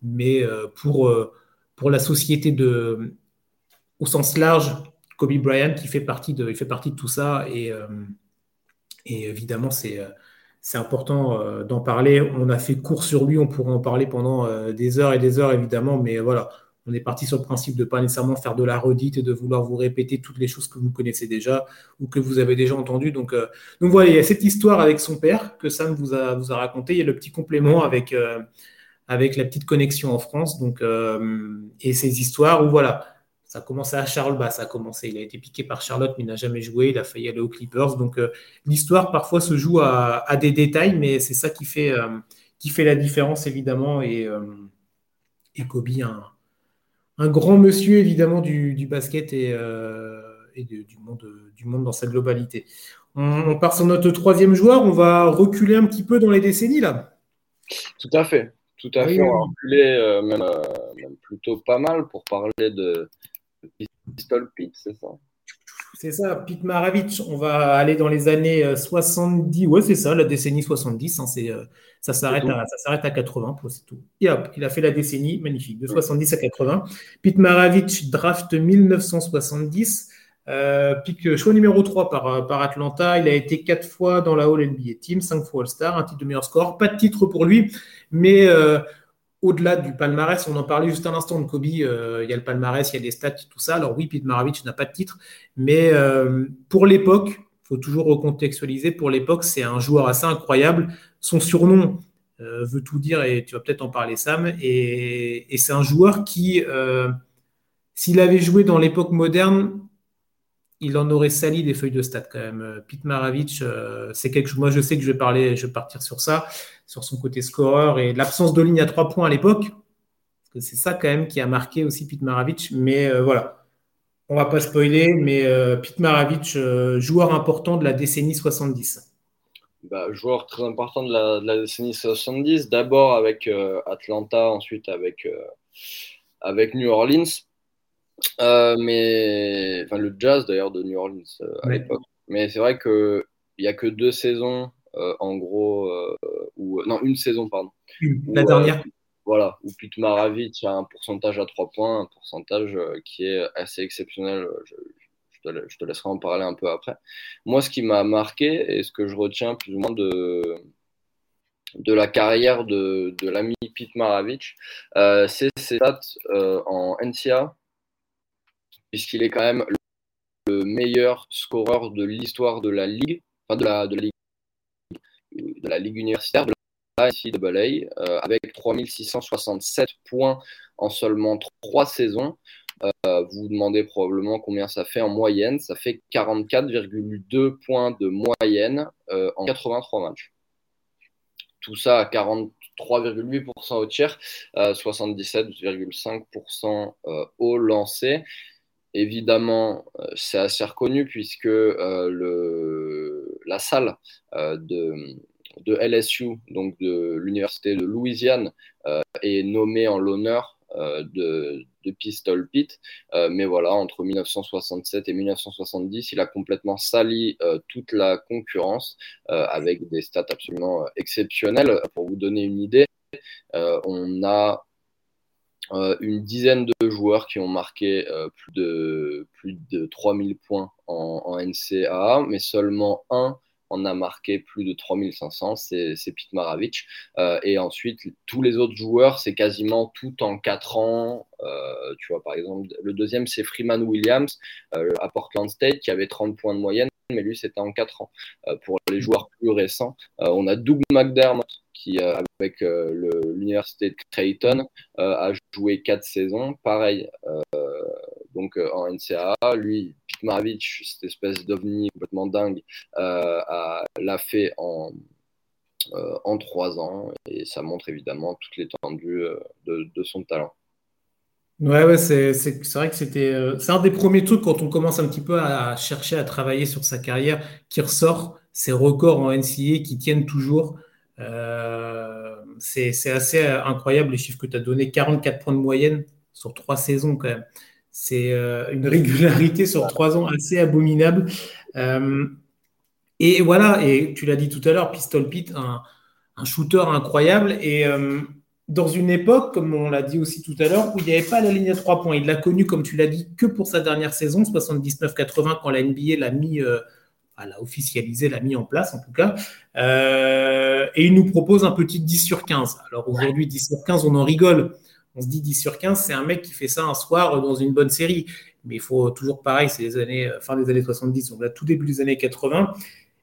Mais pour, pour la société de, au sens large, Kobe Bryant, qui fait partie de, il fait partie de tout ça. Et, euh, évidemment, c'est, euh, important euh, d'en parler. On a fait court sur lui, on pourrait en parler pendant des heures et des heures, évidemment. Mais voilà, on est parti sur le principe de ne pas nécessairement faire de la redite et de vouloir vous répéter toutes les choses que vous connaissez déjà ou que vous avez déjà entendues. Donc, donc voilà, il y a cette histoire avec son père que Sam vous a, vous a raconté. Il y a le petit complément avec, avec la petite connexion en France. Donc, et ces histoires où voilà ça a commencé à Charles, bah, ça a commencé. Il a été piqué par Charlotte, mais il n'a jamais joué. Il a failli aller aux Clippers. Donc euh, l'histoire parfois se joue à, des détails, mais c'est ça qui fait, euh, qui fait la différence évidemment. Et, euh, Kobe, un, grand monsieur évidemment du, basket et, du, monde, du monde dans sa globalité. On, part sur notre troisième joueur. On va reculer un petit peu dans les décennies là. Tout à fait. Tout à fait, on va reculer même, plutôt pas mal pour parler de, Pistol Pete, c'est ça c'est ça, Pete Maravich. On va aller dans les années 70. Euh, ouais, c'est ça, la décennie 70. Hein, c'est, euh, ça, s'arrête à, ça s'arrête à 80, c'est tout. Et hop, il a fait la décennie, magnifique, de 70 à 80. Pete Maravich, draft 1970. Euh, pick choix numéro 3 par, par Atlanta. Il a été 4 fois dans la All NBA Team, 5 fois All-Star, un titre de meilleur score. Pas de titre pour lui, mais au-delà du palmarès, on en parlait juste un instant de Kobe, euh, il y a le palmarès, il y a les stats, tout ça. Alors oui, Pete Maravich n'a pas de titre, mais euh, pour l'époque, il faut toujours recontextualiser, pour l'époque, c'est un joueur assez incroyable. Son surnom euh, veut tout dire, et tu vas peut-être en parler Sam, et c'est un joueur qui, s'il avait joué dans l'époque moderne, il en aurait sali des feuilles de stats quand même. Euh, Pete Maravich, euh, c'est quelque chose. Moi, je sais que je vais parler, je vais partir sur ça, sur son côté scoreur et l'absence de ligne à trois points à l'époque. C'est ça quand même qui a marqué aussi Pete Maravich. Mais euh, voilà, on va pas spoiler, mais Pete Maravich, joueur important de la décennie 70. Bah, joueur très important de la, de la décennie 70. D'abord avec Atlanta, ensuite avec, avec New Orleans. Euh, mais enfin le jazz d'ailleurs de New Orleans euh, à l'époque. Mais c'est vrai que il y a que deux saisons euh, en gros ou non une saison pardon. La dernière. voilà, où Pete Maravich a un pourcentage à trois points, un pourcentage qui est assez exceptionnel. Je, je, te, laisserai en parler un peu après. Moi, ce qui m'a marqué et ce que je retiens plus ou moins de, de la carrière de, de l'ami Pete Maravich, c'est ses stats en NCA puisqu'il est quand même le meilleur scoreur de l'histoire de la ligue, enfin de la, de la ligue, universitaire de la euh, avec 3667 points en seulement trois saisons. Euh, vous vous demandez probablement combien ça fait en moyenne. Ça fait 44,2 points de moyenne euh, en 83 matchs. Tout ça à 43,8% au tiers, 77,5% au lancer. Évidemment, euh, c'est assez reconnu puisque euh, la salle euh, de, LSU, donc de l'Université de Louisiane, est nommée en l'honneur de, Pistol Pete. mais voilà, entre 1967 et 1970, il a complètement sali toute la concurrence avec des stats absolument exceptionnelles. Pour vous donner une idée, on a euh, une dizaine de joueurs qui ont marqué euh, plus, de, plus de 3000 points en, en, NCAA, mais seulement un en a marqué plus de 3500, c'est Pete Maravich. et ensuite, tous les autres joueurs, c'est quasiment tout en 4 ans. tu vois, par exemple, le deuxième, c'est Freeman Williams à Portland State qui avait 30 points de moyenne mais lui, c'était en 4 ans. Euh, pour les joueurs plus récents, euh, on a Doug McDermott qui, euh, avec l'université de Creighton, a joué 4 saisons. Pareil, donc en NCAA, lui, Pete Maravich, cette espèce d'ovni complètement dingue, l'a fait en, en 3 ans et ça montre évidemment toute l'étendue de son talent. Ouais, c'est vrai que c'était. Euh, c'est un des premiers trucs quand on commence un petit peu à chercher à travailler sur sa carrière qui ressort ces records en NCA qui tiennent toujours. Euh, c'est assez euh, incroyable les chiffres que tu as donnés 44 points de moyenne sur trois saisons quand même. C'est une régularité sur trois ans assez abominable. et voilà, et tu l'as dit tout à l'heure, Pistol Pete, un, un, shooter incroyable. Et dans une époque, comme on l'a dit aussi tout à l'heure, où il n'y avait pas la ligne à trois points. Il l'a connu, comme tu l'as dit, que pour sa dernière saison, 79-80, quand la NBA l'a mis, euh, l'a officialisé, l'a mis en place en tout cas. Euh, et il nous propose un petit 10 sur 15. Alors aujourd'hui, 10 sur 15, on en rigole. On se dit 10 sur 15, c'est un mec qui fait ça un soir dans une bonne série. Mais il faut toujours pareil, c'est les années, euh, fin des années 70, on va tout début des années 80.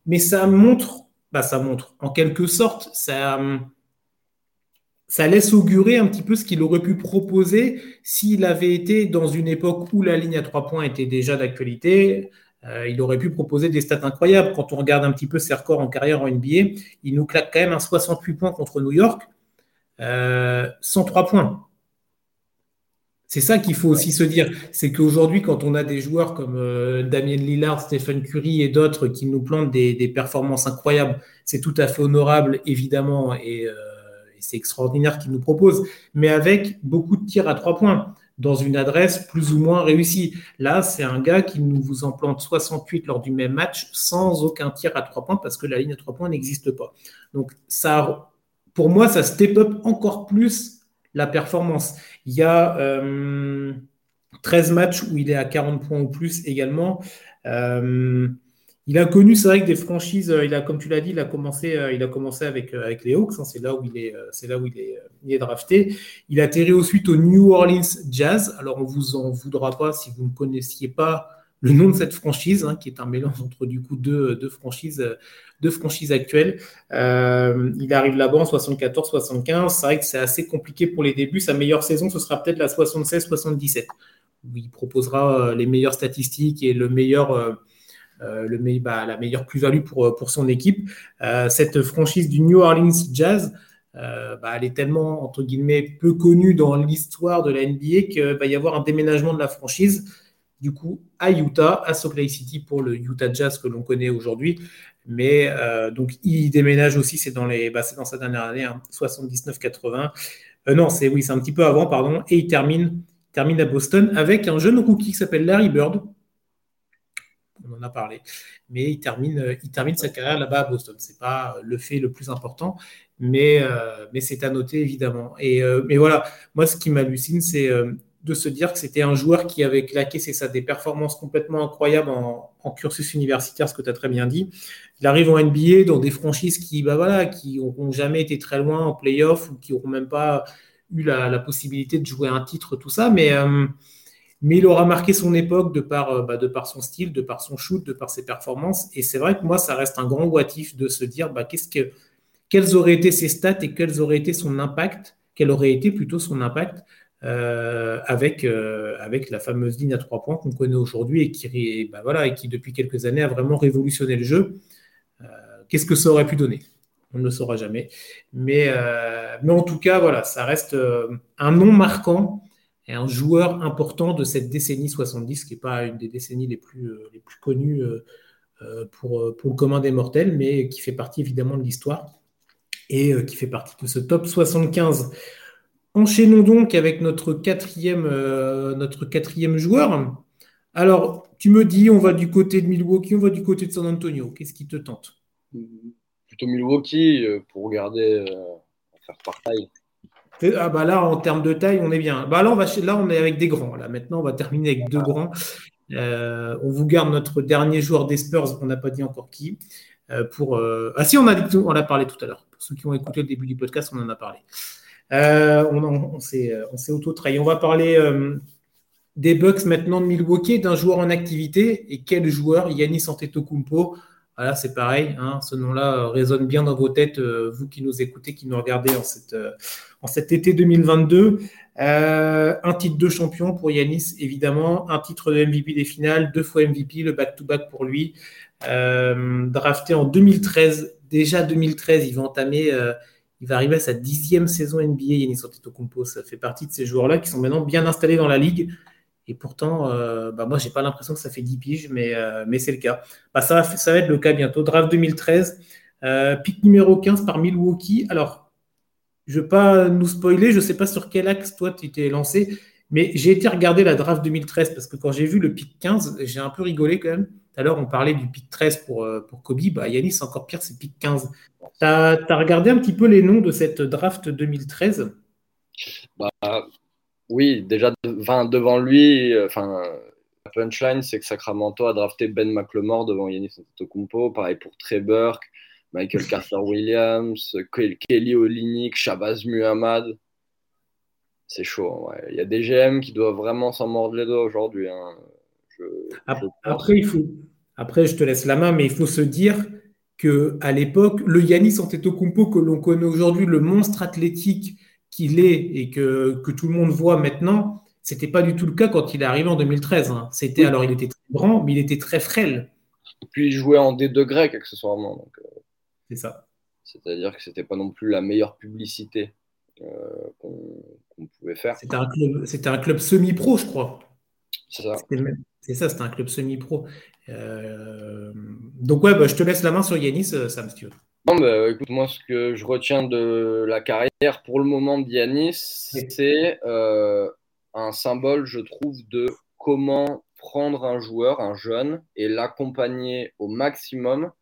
Mais ça montre, bah ça montre, en quelque sorte, ça ça laisse augurer un petit peu ce qu'il aurait pu proposer s'il avait été dans une époque où la ligne à trois points était déjà d'actualité. Euh, il aurait pu proposer des stats incroyables. Quand on regarde un petit peu ses records en carrière en NBA, il nous claque quand même un 68 points contre New York, euh, 103 points. C'est ça qu'il faut aussi se dire. C'est qu'aujourd'hui, quand on a des joueurs comme euh, Damien Lillard, Stephen Curry et d'autres qui nous plantent des, performances incroyables, c'est tout à fait honorable, évidemment, euh, c'est extraordinaire qu'il nous propose, mais avec beaucoup de tirs à trois points dans une adresse plus ou moins réussie. Là, c'est un gars qui nous vous en plante 68 lors du même match sans aucun tir à trois points parce que la ligne à trois points n'existe pas. Donc, ça, pour moi, ça step up encore plus la performance. Il y a 13 euh, matchs où il est à 40 points ou plus également. Euh, il a connu, c'est vrai que des franchises, euh, il a, comme tu l'as dit, il a commencé, euh, il a commencé avec, euh, avec les Hawks, hein, c'est là où il est, c'est là où il est, il est drafté. Il a ensuite au New Orleans Jazz. Alors on vous en voudra pas si vous ne connaissiez pas le nom de cette franchise, hein, qui est un mélange entre du coup deux, deux franchises, deux franchises actuelles. il arrive là-bas en 74-75. C'est vrai que c'est assez compliqué pour les débuts. Sa meilleure saison, ce sera peut-être la 76-77, où il proposera les meilleures statistiques et le meilleur euh, bah, la meilleure plus-value pour, euh, son équipe. Euh, cette franchise du New Orleans Jazz, bah, elle est tellement, entre guillemets, peu connue dans l'histoire de la NBA qu'il va y avoir un déménagement de la franchise, du coup, à Utah, à Salt Lake City pour le Utah Jazz que l'on connaît aujourd'hui. Mais donc, il déménage aussi, c'est dans, bah, dans sa dernière année, 79-80. Hein, non, c'est oui, c'est un petit peu avant, pardon. Et il termine, termine à Boston avec un jeune rookie qui s'appelle Larry Bird, on en a parlé. Mais il termine, euh, il termine sa carrière là-bas à Boston. Ce n'est pas le fait le plus important, mais, euh, mais c'est à noter évidemment. Et, euh, mais voilà, moi ce qui m'hallucine, c'est de se dire que c'était un joueur qui avait claqué, c'est ça, des performances complètement incroyables en, cursus universitaire, ce que tu as très bien dit. Il arrive en NBA dans des franchises qui, bah voilà, qui n'auront jamais été très loin en playoff ou qui n'auront même pas eu la, possibilité de jouer un titre, tout ça. Mais mais il aura marqué son époque de par, euh, bah, de par son style, de par son shoot, de par ses performances. Et c'est vrai que moi, ça reste un grand ouatif de se dire bah, qu'est-ce que, quelles auraient été ses stats et quels auraient été son impact, quel aurait été plutôt son impact euh, avec, euh, avec la fameuse ligne à trois points qu'on connaît aujourd'hui et qui, bah, voilà, et qui, depuis quelques années, a vraiment révolutionné le jeu. qu'est-ce que ça aurait pu donner? On ne le saura jamais. Mais, mais en tout cas, voilà, ça reste un nom marquant un joueur important de cette décennie 70, qui n'est pas une des décennies les plus, euh, connues euh, euh, pour, le commun des mortels, mais qui fait partie évidemment de l'histoire et qui fait partie de ce top 75. Enchaînons donc avec notre quatrième, notre quatrième joueur. Alors, tu me dis, on va du côté de Milwaukee, on va du côté de San Antonio. Qu'est-ce qui te tente? Plutôt Milwaukee pour regarder, faire par taille. Ah bah là, en termes de taille, on est bien. Bah là, on va, là, on est avec des grands. Là, maintenant, on va terminer avec deux grands. Euh, on vous garde notre dernier joueur des Spurs, on n'a pas dit encore qui. pour. Ah si, on a, on a parlé tout à l'heure. Pour ceux qui ont écouté le début du podcast, on en a parlé. on, on s'est auto-trahi. On va parler des Bucks maintenant de Milwaukee, d'un joueur en activité. Et quel joueur? Yannis Antetokounmpo. Voilà, c'est pareil. Hein, ce nom-là résonne bien dans vos têtes, vous qui nous écoutez, qui nous regardez en, cette, en cet été 2022. Euh, un titre de champion pour Yanis, évidemment. Un titre de MVP des finales, deux fois MVP, le back-to-back pour lui. Euh, drafté en 2013. Déjà 2013, il va entamer, euh, il va arriver à sa dixième saison NBA, Yanis Antetokounmpo. Ça fait partie de ces joueurs-là qui sont maintenant bien installés dans la ligue. Et pourtant, bah moi, j'ai pas l'impression que ça fait 10 piges, mais, mais c'est le cas. Bah, ça, va, être le cas bientôt. Draft 2013, pick numéro 15 par Milwaukee. Alors, je ne vais pas nous spoiler, je ne sais pas sur quel axe toi tu t'es lancé, mais j'ai été regarder la draft 2013 parce que quand j'ai vu le pick 15, j'ai un peu rigolé quand même. Tout à l'heure, on parlait du pick 13 pour, euh, pour Kobe. Bah, encore pire, c'est pick 15. Tu as, regardé un petit peu les noms de cette draft 2013 bah, Oui, déjà devant lui, euh, enfin, la punchline, c'est que Sacramento a drafté Ben McLemore devant Yanis Antetokounmpo. Pareil pour Trey Burke. Michael Carter Williams, Kelly Olinik, Shabazz Muhammad. C'est chaud. Ouais. Il y a des GM qui doivent vraiment s'en mordre les doigts aujourd'hui. Hein. après, il faut... après, je te laisse la main, mais il faut se dire que à l'époque, le Yanis Antetokounmpo que l'on connaît aujourd'hui, le monstre athlétique qu'il est et que, que, tout le monde voit maintenant, c'était pas du tout le cas quand il est arrivé en 2013. Hein. C'était alors il était très grand, mais il était très frêle. Puis il jouait en D2 grec accessoirement. Donc, euh, c'est ça. C'est-à-dire que c'était pas non plus la meilleure publicité euh, qu'on pouvait faire. C'était un club, un club semi-pro, je crois. C'est ça. C'est ça, c'était un club semi-pro. Euh, donc ouais, bah, je te laisse la main sur Yanis, Sam, si tu veux. Non, bah, écoute, moi, ce que je retiens de la carrière pour le moment de Yanis, c'est un symbole, je trouve, de comment prendre un joueur, un jeune, et l'accompagner au maximum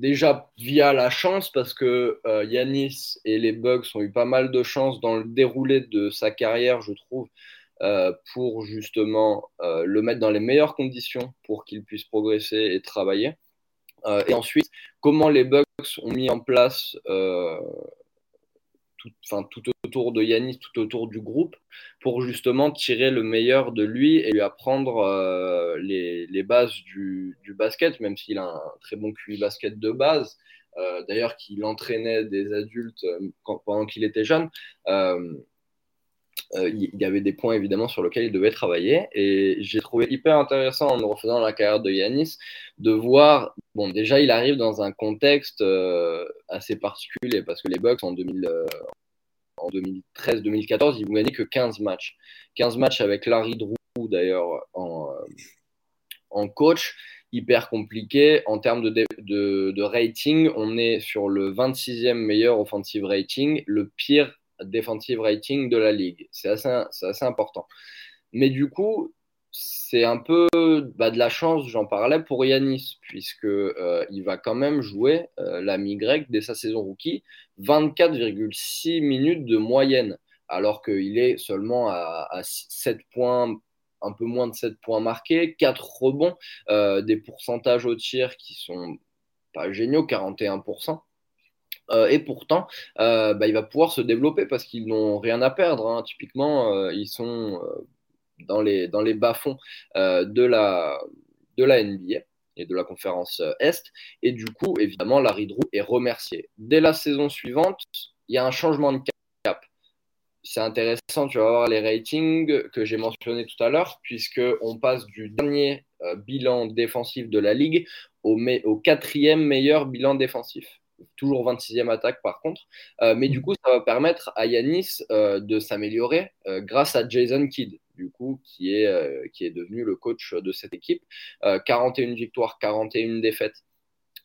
déjà via la chance, parce que euh, Yanis et les Bugs ont eu pas mal de chance dans le déroulé de sa carrière, je trouve, euh, pour justement euh, le mettre dans les meilleures conditions pour qu'il puisse progresser et travailler. Et ensuite, comment les Bugs ont mis en place tout, tout autour de Yanis, tout autour du groupe, pour justement tirer le meilleur de lui et lui apprendre euh, les, bases du, basket, même s'il a un très bon QI basket de base. Euh, D'ailleurs, qu'il entraînait des adultes euh, pendant qu'il était jeune. Euh, il y avait des points évidemment sur lesquels il devait travailler et j'ai trouvé hyper intéressant en refaisant la carrière de Yanis de voir bon déjà il arrive dans un contexte assez particulier parce que les Bucks en 2000 en 2013-2014, ils vont gagner que 15 matchs. 15 matchs avec Larry Drew, d'ailleurs, en, euh, en, coach. Hyper compliqué. En termes de, de, de, rating, on est sur le 26e meilleur offensive rating, le pire defensive rating de la ligue. C'est assez, assez important. Mais du coup, c'est un peu bah, de la chance, j'en parlais pour Yanis, puisque euh, il va quand même jouer euh, l'ami grec dès sa saison rookie, 24,6 minutes de moyenne, alors qu'il est seulement à, 7 points, un peu moins de 7 points marqués, 4 rebonds, euh, des pourcentages au tir qui sont pas géniaux, 41%. Et pourtant, bah, il va pouvoir se développer parce qu'ils n'ont rien à perdre. Hein. Typiquement, ils sont dans les, dans les bas-fonds euh, de, la, de la NBA et de la conférence euh, Est. Et du coup, évidemment, Larry Drew est remercié. Dès la saison suivante, il y a un changement de cap. C'est intéressant, tu vas voir les ratings que j'ai mentionnés tout à l'heure, puisqu'on passe du dernier euh, bilan défensif de la ligue au, au quatrième meilleur bilan défensif toujours 26e attaque par contre. mais du coup, ça va permettre à Yanis de s'améliorer grâce à Jason Kidd du coup, qui est, euh, qui est devenu le coach de cette équipe. 41 euh, victoires, 41 défaites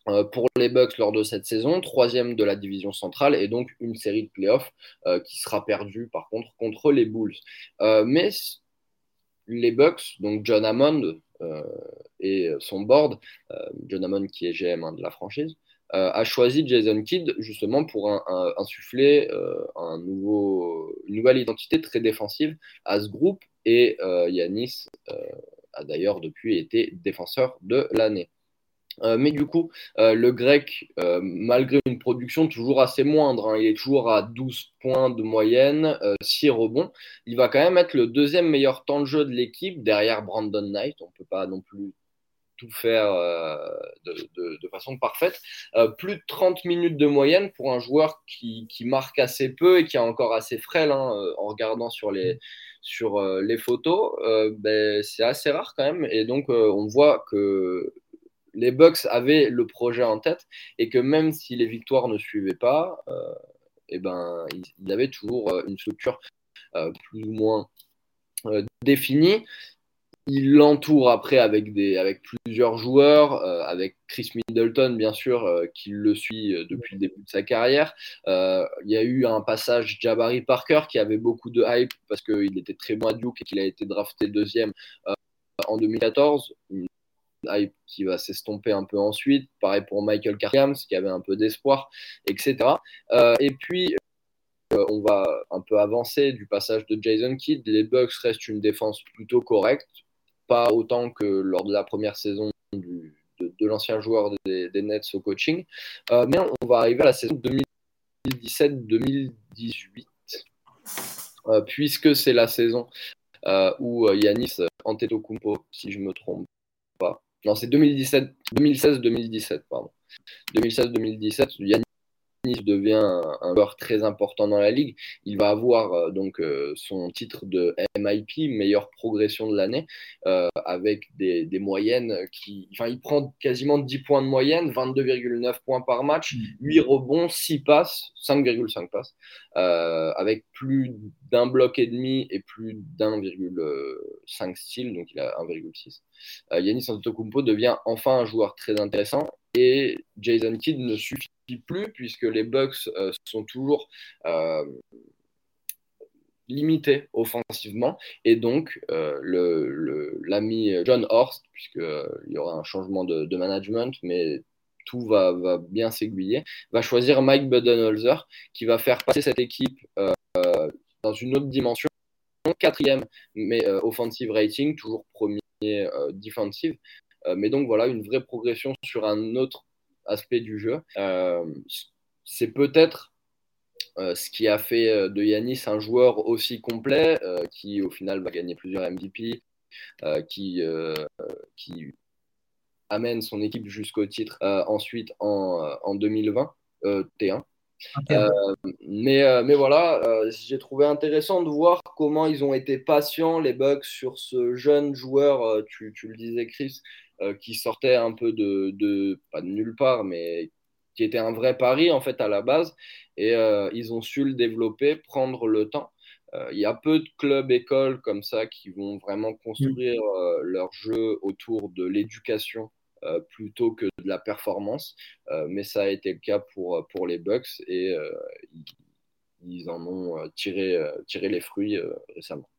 euh, pour les Bucks lors de cette saison, troisième de la division centrale et donc une série de playoffs qui sera perdue par contre contre les Bulls. mais les Bucks, donc John Hammond et son board, John Hammond qui est GM hein, de la franchise, a choisi Jason Kidd justement pour insuffler nouveau, une nouvelle identité très défensive à ce groupe et euh, Yanis euh, a d'ailleurs depuis été défenseur de l'année. Euh, mais du coup, euh, le grec, euh, malgré une production toujours assez moindre, hein, il est toujours à 12 points de moyenne, 6 rebonds, il va quand même être le deuxième meilleur temps de jeu de l'équipe derrière Brandon Knight. On ne peut pas non plus tout faire de, façon parfaite. plus de 30 minutes de moyenne pour un joueur qui, marque assez peu et qui est encore assez frêle hein, en regardant sur les, photos. Ben, c'est assez rare quand même. Et donc, on voit que les Bucks avaient le projet en tête et que même si les victoires ne suivaient pas, euh, eh ben, ils, avaient toujours euh, une structure euh, plus ou moins définie. Il l'entoure après avec, des, avec plusieurs joueurs, avec Chris Middleton, bien sûr, qui le suit depuis le début de sa carrière. il y a eu un passage Jabari Parker qui avait beaucoup de hype parce qu'il était très bon à Duke et qu'il a été drafté deuxième en 2014 hype qui va s'estomper un peu ensuite. Pareil pour Michael Carriams, qui avait un peu d'espoir, etc. Euh, et puis, euh, on va un peu avancer du passage de Jason Kidd. Les Bucks restent une défense plutôt correcte, pas autant que lors de la première saison de, l'ancien joueur des, Nets au coaching. Euh, mais on va arriver à la saison 2017-2018, puisque c'est la saison où Yanis Antetokounmpo, si je me trompe pas, non, c'est 2016-2017, pardon. 2016-2017, Devient un, joueur très important dans la ligue. Il va avoir euh, donc euh, son titre de MIP, meilleure progression de l'année, euh, avec des, moyennes qui. Enfin, il prend quasiment 10 points de moyenne, 22,9 points par match, 8 mm. rebonds, 6 passes, 5,5 passes, avec plus d'un bloc et demi et plus d'1,5 style, donc il a 1,6. Yannis Antetokounmpo devient enfin un joueur très intéressant et Jason Kidd ne suffit plus puisque les Bucks euh, sont toujours euh, limités offensivement et donc euh, l'ami John Horst puisqu'il y aura un changement de, management mais tout va, bien s'aiguiller, va choisir Mike Budenholzer qui va faire passer cette équipe dans une autre dimension, quatrième mais offensive rating, toujours premier defensive. mais donc voilà, une vraie progression sur un autre aspect du jeu. Euh, c'est peut-être euh, ce qui a fait euh, de Yanis un joueur aussi complet, qui au final va gagner plusieurs MVP, qui, amène son équipe jusqu'au titre ensuite en, en 2020, T1. Mais, mais voilà, j'ai trouvé intéressant de voir comment ils ont été patients, les Bucks, sur ce jeune joueur, tu, tu le disais Chris, euh, qui sortait un peu de, pas de nulle part, mais qui était un vrai pari en fait à la base. Et euh, ils ont su le développer, prendre le temps. Euh, il y a peu de clubs écoles comme ça qui vont vraiment construire leur jeu autour de l'éducation plutôt que de la performance. mais ça a été le cas pour, pour les Bucks et ils, en ont tiré, tiré les fruits récemment.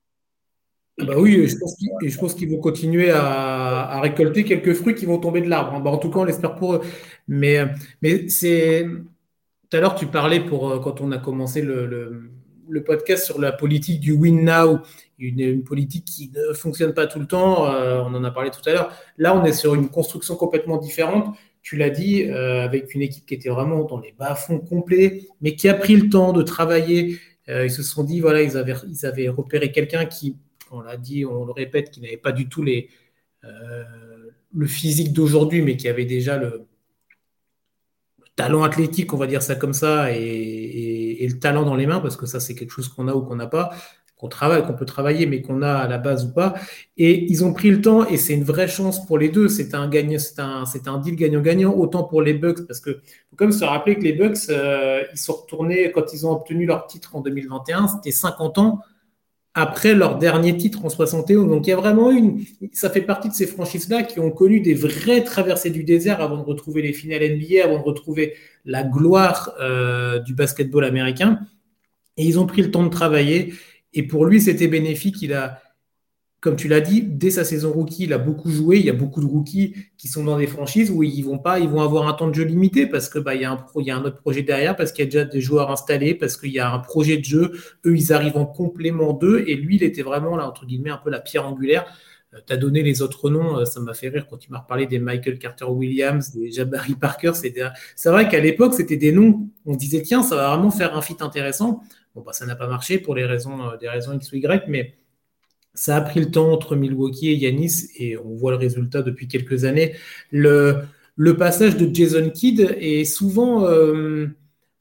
Ah bah oui, je pense qu'ils vont continuer à, récolter quelques fruits qui vont tomber de l'arbre. Bah, en tout cas, on l'espère pour eux. Mais, mais c'est. Tout à l'heure, tu parlais pour euh, quand on a commencé le, podcast sur la politique du win now, une, politique qui ne fonctionne pas tout le temps. Euh, on en a parlé tout à l'heure. Là, on est sur une construction complètement différente. Tu l'as dit, euh, avec une équipe qui était vraiment dans les bas-fonds complets, mais qui a pris le temps de travailler. ils se sont dit, voilà, ils avaient, repéré quelqu'un qui on l'a dit, on le répète, qui n'avait pas du tout euh, le physique d'aujourd'hui, mais qui avait déjà le, talent athlétique, on va dire ça comme ça, et, le talent dans les mains, parce que ça, c'est quelque chose qu'on a ou qu'on n'a pas, qu'on travaille, qu'on peut travailler, mais qu'on a à la base ou pas. Et ils ont pris le temps, et c'est une vraie chance pour les deux. C'est un gagnant, c'est un deal gagnant-gagnant, autant pour les Bucks, parce que faut quand même se rappeler que les Bucks, euh, ils sont retournés quand ils ont obtenu leur titre en 2021, c'était 50 ans après leur dernier titre en 71. Donc il y a vraiment une, ça fait partie de ces franchises-là qui ont connu des vraies traversées du désert avant de retrouver les finales NBA, avant de retrouver la gloire euh, du basketball américain. Et ils ont pris le temps de travailler. Et pour lui, c'était bénéfique. Il a, comme tu l'as dit, dès sa saison rookie, il a beaucoup joué. Il y a beaucoup de rookies qui sont dans des franchises où ils vont pas, ils vont avoir un temps de jeu limité parce que bah, y a un y a un autre projet derrière, parce qu'il y a déjà des joueurs installés, parce qu'il y a un projet de jeu. Eux, ils arrivent en complément d'eux, et lui, il était vraiment là entre guillemets un peu la pierre angulaire. Tu as donné les autres noms, ça m'a fait rire quand tu m'as reparlé des Michael Carter Williams, des Jabari Parker. C'est vrai qu'à l'époque, c'était des noms, on disait, tiens, ça va vraiment faire un fit intéressant. Bon, bah, ça n'a pas marché pour les raisons, des raisons X ou Y, mais ça a pris le temps entre Milwaukee et Yanis, et on voit le résultat depuis quelques années. Le, passage de Jason Kidd est souvent, euh,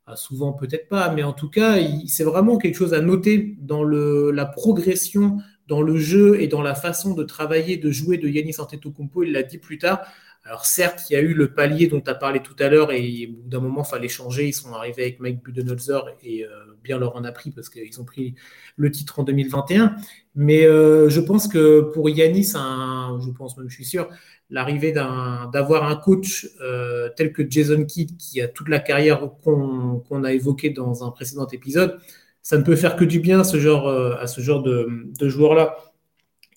ah, souvent peut-être pas, mais en tout cas, c'est vraiment quelque chose à noter dans la progression, dans le jeu et dans la façon de travailler, de jouer de Yanis Antetokounmpo. Il l'a dit plus tard. Alors certes, il y a eu le palier dont tu as parlé tout à l'heure et au bout d'un moment, il fallait changer. Ils sont arrivés avec Mike Budenholzer et euh, bien leur en a pris parce qu'ils ont pris le titre en 2021. Mais euh, je pense que pour Yanis, je pense même, je suis sûr, l'arrivée d'avoir un, coach euh, tel que Jason Kidd qui a toute la carrière qu'on a évoquée dans un précédent épisode, ça ne peut faire que du bien à ce genre, à ce genre de, joueurs-là.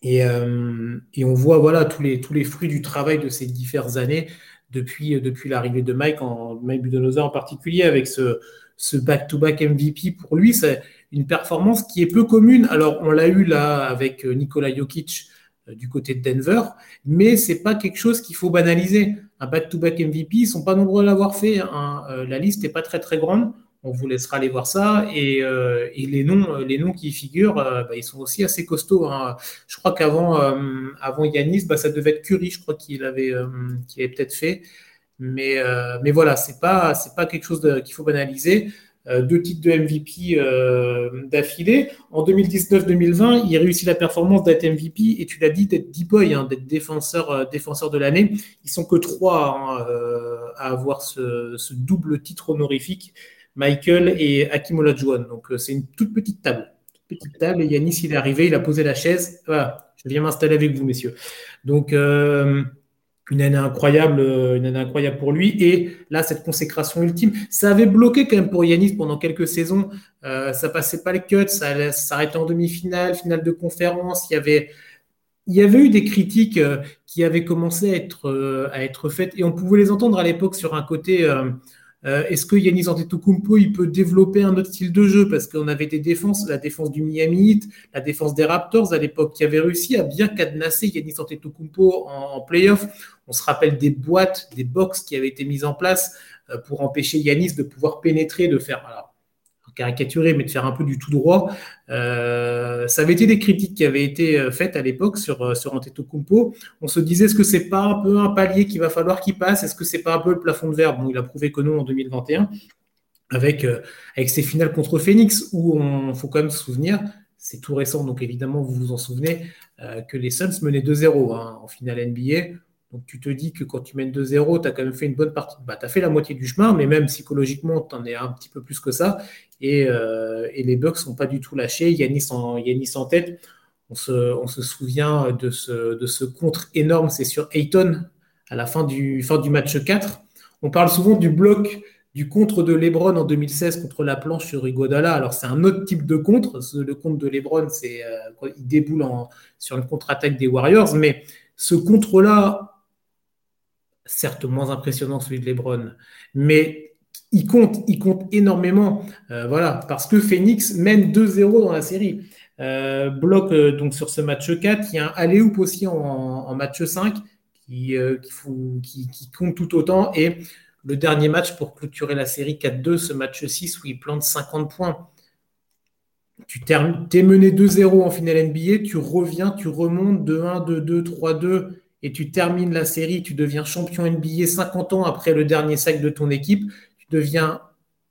Euh, et, on voit voilà, tous, les, fruits du travail de ces différentes années depuis, depuis l'arrivée de Mike, Mike Budenholzer en particulier, avec ce, back-to-back MVP. Pour lui, c'est une performance qui est peu commune. Alors, on l'a eu là avec Nikola Jokic euh, du côté de Denver, mais c'est pas quelque chose qu'il faut banaliser. Un back-to-back MVP, ils sont pas nombreux à l'avoir fait. Hein. Euh, la liste n'est pas très très grande on vous laissera aller voir ça. Et, euh, les, noms, qui y figurent, euh, bah, ils sont aussi assez costauds. Hein. Je crois qu'avant euh, avant Yanis, bah, ça devait être Curry, je crois qu'il avait, peut-être fait. Mais, mais voilà, c'est pas, pas quelque chose qu'il faut banaliser. deux titres de MVP d'affilée. En 2019-2020, il réussit la performance d'être MVP et tu l'as dit, d'être D-Boy, hein, d'être défenseur, de l'année. Ils sont que trois hein, à avoir ce, ce, double titre honorifique. Michael et Hakim Olajuwon. Donc, euh, c'est une toute petite table. petite table. Et Yanis, il est arrivé, il a posé la chaise. Voilà, je viens m'installer avec vous, messieurs. Donc, euh, une année incroyable, euh, une année incroyable pour lui. Et là, cette consécration ultime, ça avait bloqué quand même pour Yanis pendant quelques saisons. ça passait pas le cut, ça s'arrêtait en demi-finale, finale de conférence. Il y avait, il y avait eu des critiques qui avaient commencé à être, à être faites et on pouvait les entendre à l'époque sur un côté. Euh, est-ce que Yannis Antetokounmpo il peut développer un autre style de jeu? Parce qu'on avait des défenses, la défense du Miami Heat, la défense des Raptors à l'époque qui avait réussi à bien cadenasser Yannis Antetokounmpo en, en playoff. On se rappelle des boîtes, des box qui avaient été mises en place euh, pour empêcher Yanis de pouvoir pénétrer, de faire caricaturer, mais de faire un peu du tout droit. Euh, ça avait été des critiques qui avaient été euh, faites à l'époque sur, euh, sur Antetokounmpo. On se disait, est-ce que c'est pas un peu un palier qu'il va falloir qu'il passe? Est-ce que c'est pas un peu le plafond de verre? Bon, il a prouvé que non en 2021, avec, avec ses finales contre Phoenix, où on faut quand même se souvenir, c'est tout récent, donc évidemment, vous vous en souvenez, que les Suns menaient 2-0 hein, en finale NBA. Donc tu te dis que quand tu mènes 2-0, tu as quand même fait une bonne partie. Bah, tu as fait la moitié du chemin, mais même psychologiquement, tu en es un petit peu plus que ça. Et, euh, les Bucks sont pas du tout lâchés. Yanis en, Yanis en tête. On se, souvient de ce, contre énorme, c'est sur Ayton à la fin du, fin du match 4. On parle souvent du bloc du contre de LeBron en 2016 contre la planche sur Iguodala. Alors c'est un autre type de contre. Le contre de LeBron, c'est euh, il déboule sur une contre-attaque des Warriors, mais ce contre-là, certes moins impressionnant que celui de LeBron, mais il compte, il compte énormément. Euh, voilà, parce que Phoenix mène 2-0 dans la série. Euh, bloc euh, donc sur ce match 4, il y a un alley aussi en, match 5 qui, qui, compte tout autant. Et le dernier match pour clôturer la série 4-2, ce match 6 où il plante 50 points. Tu es mené 2-0 en finale NBA, tu reviens, tu remontes 2-1, 2-2, 3-2 et tu termines la série, tu deviens champion NBA 50 ans après le dernier sac de ton équipe, tu deviens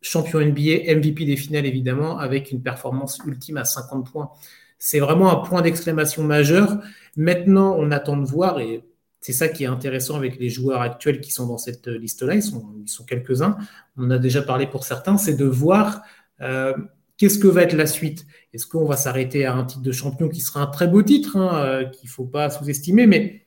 champion NBA, MVP des finales évidemment, avec une performance ultime à 50 points. C'est vraiment un point d'exclamation majeur. Maintenant, on attend de voir, et c'est ça qui est intéressant avec les joueurs actuels qui sont dans cette liste-là, ils sont, ils sont quelques-uns, on a déjà parlé pour certains, c'est de voir euh, qu'est-ce que va être la suite. Est-ce qu'on va s'arrêter à un titre de champion qui sera un très beau titre, hein, euh, qu'il ne faut pas sous-estimer, mais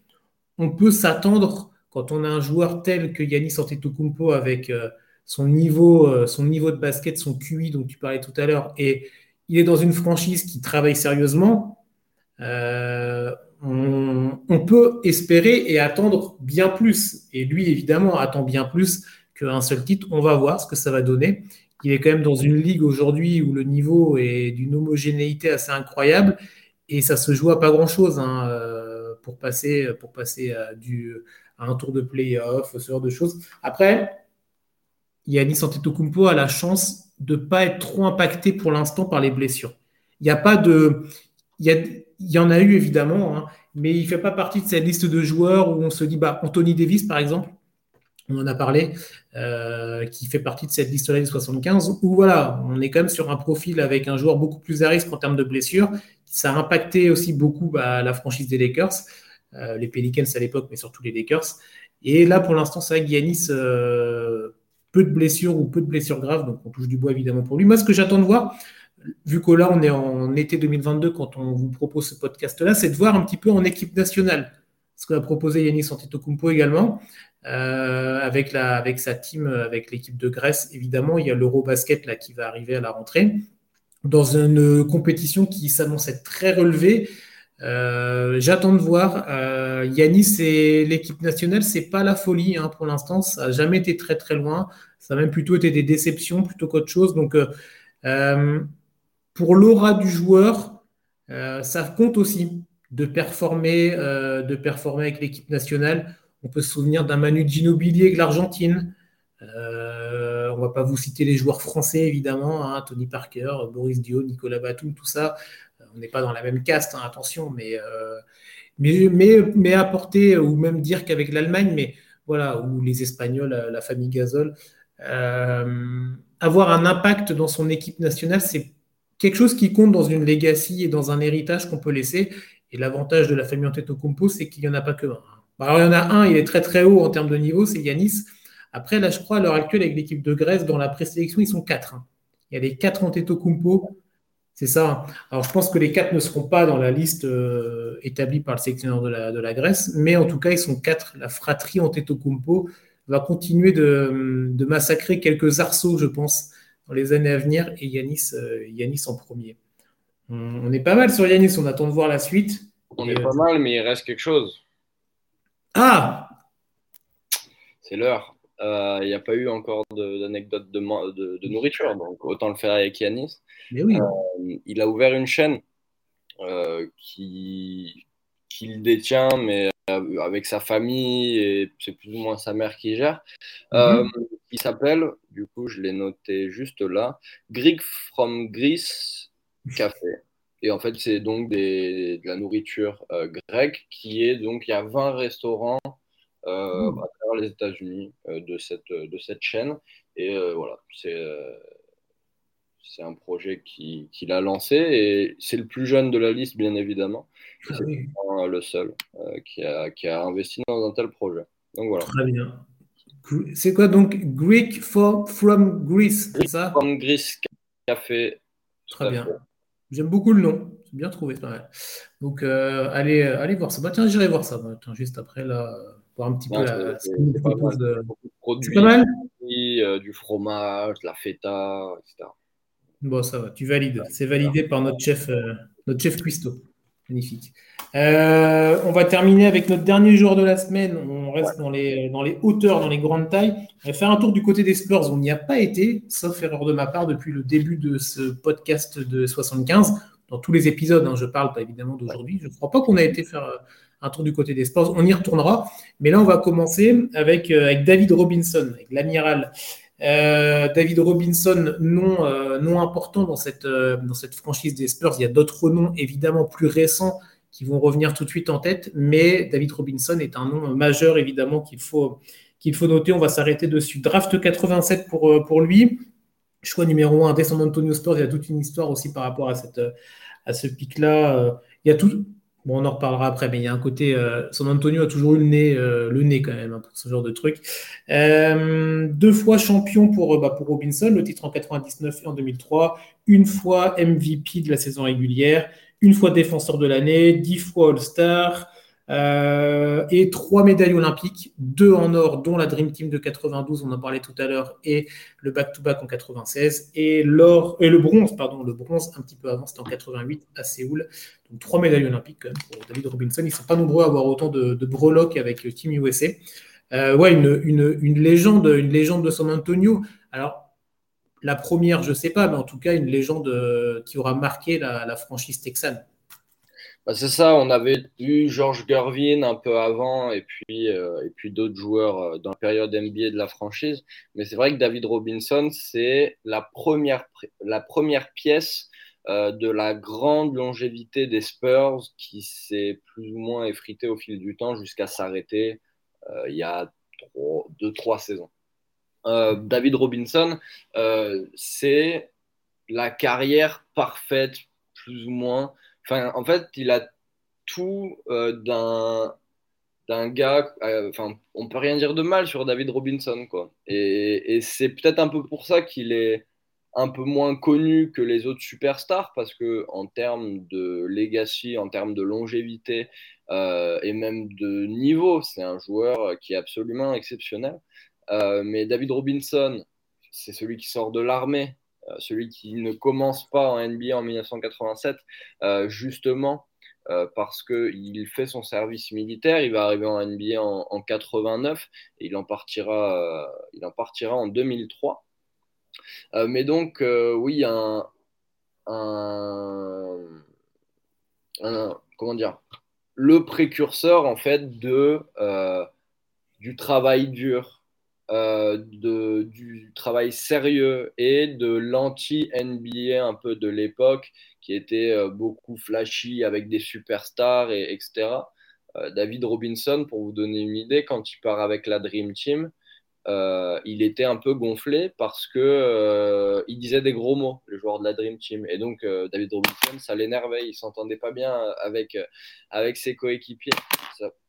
on peut s'attendre, quand on a un joueur tel que Yannis Antetokounmpo avec euh, son, niveau, euh, son niveau de basket, son QI dont tu parlais tout à l'heure, et il est dans une franchise qui travaille sérieusement, euh, on, peut espérer et attendre bien plus. Et lui, évidemment, attend bien plus qu'un seul titre. On va voir ce que ça va donner. Il est quand même dans une ligue aujourd'hui où le niveau est d'une homogénéité assez incroyable et ça se joue à pas grand-chose. Hein pour passer, pour passer à, un tour de playoff, ce genre de choses. Après, Yannis Antetokounmpo a la chance de ne pas être trop impacté pour l'instant par les blessures. Il n'y a pas de. Il y, il y, en a eu évidemment, hein, mais il ne fait pas partie de cette liste de joueurs où on se dit, bah, Anthony Davis par exemple, on en a parlé, euh, qui fait partie de cette liste-là des 75, où voilà, on est quand même sur un profil avec un joueur beaucoup plus à risque en termes de blessures. Ça a impacté aussi beaucoup bah, la franchise des Lakers, euh, les Pelicans à l'époque, mais surtout les Lakers. Et là, pour l'instant, c'est vrai que Giannis, euh, peu de blessures ou peu de blessures graves, donc on touche du bois évidemment pour lui. Moi, ce que j'attends de voir, vu que là, on est en été 2022 quand on vous propose ce podcast-là, c'est de voir un petit peu en équipe nationale ce qu'a proposé Yannis Antetokounmpo également. Euh, avec, avec sa team, avec l'équipe de Grèce, évidemment, il y a l'Eurobasket qui va arriver à la rentrée dans une compétition qui s'annonce être très relevée. Euh, j'attends de voir. Euh, Yanis et l'équipe nationale, c'est pas la folie hein, pour l'instant. Ça n'a jamais été très très loin. Ça a même plutôt été des déceptions plutôt qu'autre chose. Donc, pour l'aura du joueur, ça compte aussi de performer, de performer avec l'équipe nationale. On peut se souvenir d'un Manu Ginobili avec l'Argentine. Euh, on ne va pas vous citer les joueurs français, évidemment, hein, Tony Parker, Boris Dio, Nicolas Batum, tout ça. Euh, on n'est pas dans la même caste, hein, attention, mais, euh, mais, mais, mais, apporter, ou même dire qu'avec l'Allemagne, mais voilà, ou les Espagnols, la, famille Gasol, avoir un impact dans son équipe nationale, c'est quelque chose qui compte dans une legacy et dans un héritage qu'on peut laisser. Et l'avantage de la famille Antetokounmpo, c'est qu'il n'y en a pas que un. Bah, alors, il y en a un, il est très très haut en termes de niveau, c'est Yanis. Après, là, je crois, à l'heure actuelle, avec l'équipe de Grèce, dans la présélection, ils sont quatre. Hein. Il y a les quatre Antetokounmpo. C'est ça. Hein. Alors, je pense que les quatre ne seront pas dans la liste euh, établie par le sélectionneur de la, Grèce, mais en tout cas, ils sont quatre. La fratrie Antetokounmpo va continuer de, massacrer quelques arceaux, je pense, dans les années à venir, et Yanis, euh, Yanis en premier. On, est pas mal sur Yanis, on attend de voir la suite. On est pas euh, mal, mais il reste quelque chose. Ah C'est l'heure. Il euh, n'y a pas eu encore d'anecdote de, de, nourriture, donc autant le faire avec Yanis. Mais oui. Euh, il a ouvert une chaîne euh, qui qu'il détient, mais avec sa famille, et c'est plus ou moins sa mère qui gère, mhm. Il s'appelle, du coup je l'ai noté juste là, Greek from Greece Café. Et en fait, c'est donc des, de la nourriture euh, grecque qui est donc, il y a 20 restaurants euh, mmh. à travers les États-Unis euh, de, cette, de cette chaîne. Et voilà, c'est c'est un projet qu'il qui a lancé et c'est le plus jeune de la liste, bien évidemment. Ah c'est le seul qui, a, qui, a, investi dans un tel projet. Donc voilà. Très bien. C'est quoi donc Greek for, from Greece, c'est ça? From Greece Café. Très bien. J'aime beaucoup le nom. C'est bien trouvé, mal. Donc, euh, allez, euh, allez voir ça. Bah, tiens, j'irai voir ça. Bah, tiens, juste après, là, voir un petit peu la, ce propose. De... Pas mal euh, Du fromage, de la feta, etc. Bon, ça va, tu valides. C'est validé par notre chef, notre chef Cuisto. Magnifique. on va terminer avec notre dernier jour de la semaine. On reste dans, les, dans les hauteurs, dans les grandes tailles. On va faire un tour du côté des Spurs. On n'y a pas été, sauf erreur de ma part, depuis le début de ce podcast de 75. Dans tous les épisodes, hein, je parle pas évidemment d'aujourd'hui. Je ne crois pas qu'on a été faire euh, un tour du côté des Spurs. On y retournera. Mais là, on va commencer avec, euh, David Robinson, avec l'amiral. Euh, David Robinson, nom, euh, important dans cette, dans cette franchise des Spurs. Il y a d'autres noms évidemment plus récents qui vont revenir tout de suite en tête, mais David Robinson est un nom majeur évidemment qu'il faut, qu'il faut noter. On va s'arrêter dessus. Draft 87 pour, pour lui. Choix numéro 1 des San Antonio Spurs. Il y a toute une histoire aussi par rapport à, cette, à ce pic-là. Il y a tout, Bon, on en reparlera après, mais il y a un côté. Euh, San Antonio a toujours eu le nez, euh, le nez quand même hein, pour ce genre de truc. Euh, deux fois champion pour, bah, pour Robinson, le titre en 99 et en 2003. Une fois MVP de la saison régulière. Une fois défenseur de l'année. Dix fois All-Star. Euh, et trois médailles olympiques, deux en or, dont la Dream Team de 92, on en parlait tout à l'heure, et le back-to-back en 96, et l'or et le bronze, pardon, le bronze un petit peu avant, c'était en 88 à Séoul. Donc trois médailles olympiques quand même pour David Robinson. Ils ne sont pas nombreux à avoir autant de, de breloques avec Team USA. Euh, ouais, une, une, une, légende, une légende de San Antonio. Alors, la première, je ne sais pas, mais en tout cas, une légende euh, qui aura marqué la franchise texane. Bah, c'est ça, on avait eu George Gervin un peu avant et puis, euh, puis d'autres joueurs euh, dans la période NBA de la franchise. Mais c'est vrai que David Robinson, c'est la première, la première pièce euh, de la grande longévité des Spurs qui s'est plus ou moins effritée au fil du temps jusqu'à s'arrêter il y a deux, trois saisons. David Robinson, c'est la carrière parfaite, plus ou moins Enfin, en fait, il a tout euh, d'un d'un gars. Euh, enfin, on peut rien dire de mal sur David Robinson, quoi. Et, et c'est peut-être un peu pour ça qu'il est un peu moins connu que les autres superstars parce que en termes de legacy, en termes de longévité euh, et même de niveau, c'est un joueur qui est absolument exceptionnel. mais David Robinson, c'est celui qui sort de l'armée, euh, celui qui ne commence pas en NBA en 1987, euh, justement euh, parce qu'il fait son service militaire, il va arriver en NBA en, 89 et il en partira, en, partira en 2003. mais donc, oui, le précurseur en fait de du travail dur, euh, de, du travail sérieux et de l'anti-NBA un peu de l'époque qui était euh, beaucoup flashy avec des superstars, et, etc. Euh, David Robinson, pour vous donner une idée, quand il part avec la Dream Team, il était un peu gonflé parce que il disait des gros mots, le joueur de la Dream Team. Et donc David Robinson, ça l'énervait, il s'entendait pas bien avec, avec ses coéquipiers.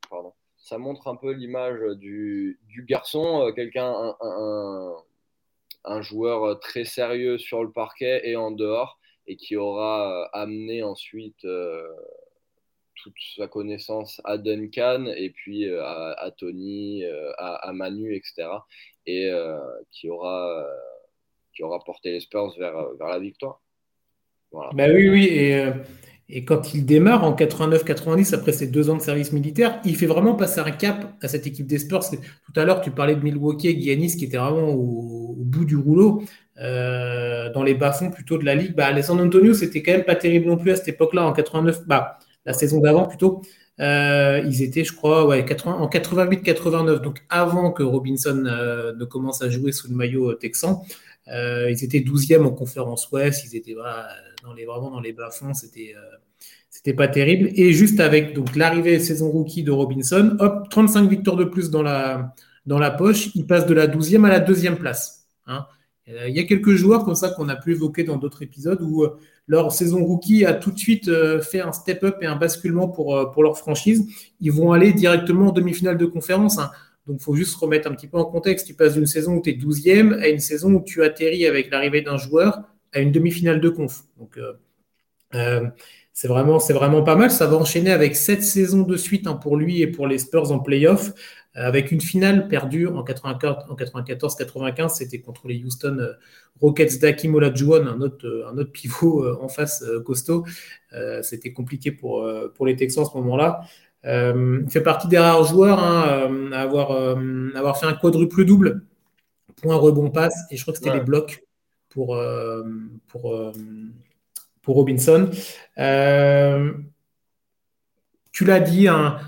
pardon ça montre un peu l'image du, garçon, euh, quelqu'un, un, joueur très sérieux sur le parquet et en dehors, et qui aura euh, amené ensuite euh, toute sa connaissance à Duncan, et puis à, Tony, à, Manu, etc. Et qui, aura, qui aura porté les vers, vers la victoire. Bah oui, oui, et et quand il démarre en 89-90, après ses deux ans de service militaire, il fait vraiment passer un cap à cette équipe des Spurs. Tout à l'heure, tu parlais de Milwaukee et Giannis qui était vraiment au, bout du rouleau, euh, dans les bas-fonds plutôt de la ligue. Bah, les San Antonio, c'était quand même pas terrible non plus à cette époque-là, en 89, bah, la saison d'avant plutôt. Euh, ils étaient, je crois, ouais, 80, en 88-89, donc avant que Robinson euh, ne commence à jouer sous le maillot texan. Ils étaient 12e en conférence Ouest, ils étaient dans les, vraiment dans les bas-fonds, c'était c'était pas terrible. Et juste avec l'arrivée saison rookie de Robinson, hop, 35 victoires de plus dans la, poche. Il passe de la 12e à la deuxième place. Hein. Euh, il y a quelques joueurs comme ça qu'on a pu évoquer dans d'autres épisodes où euh, leur saison rookie a tout de suite euh, fait un step-up et un basculement pour, pour leur franchise. Ils vont aller directement en demi-finale de conférence. Hein. Donc, il faut juste remettre un petit peu en contexte. Tu passes d'une saison où tu es 12e à une saison où tu atterris avec l'arrivée d'un joueur à une demi-finale de conf. Donc, c'est vraiment, c'est vraiment pas mal. Ça va enchaîner avec sept saisons de suite hein, pour lui et pour les Spurs en playoff, euh, avec une finale perdue en 94-95. C'était contre les Houston euh, Rockets d'Akim Olajuwon, un autre, euh, un autre pivot en face costaud. C'était compliqué pour, pour les Texans à ce moment-là. Il fait partie des rares joueurs hein, à avoir, avoir fait un quadruple double, point rebond passe, et je crois que c'était les blocs pour, pour pour Robinson. Euh, tu l'as dit, il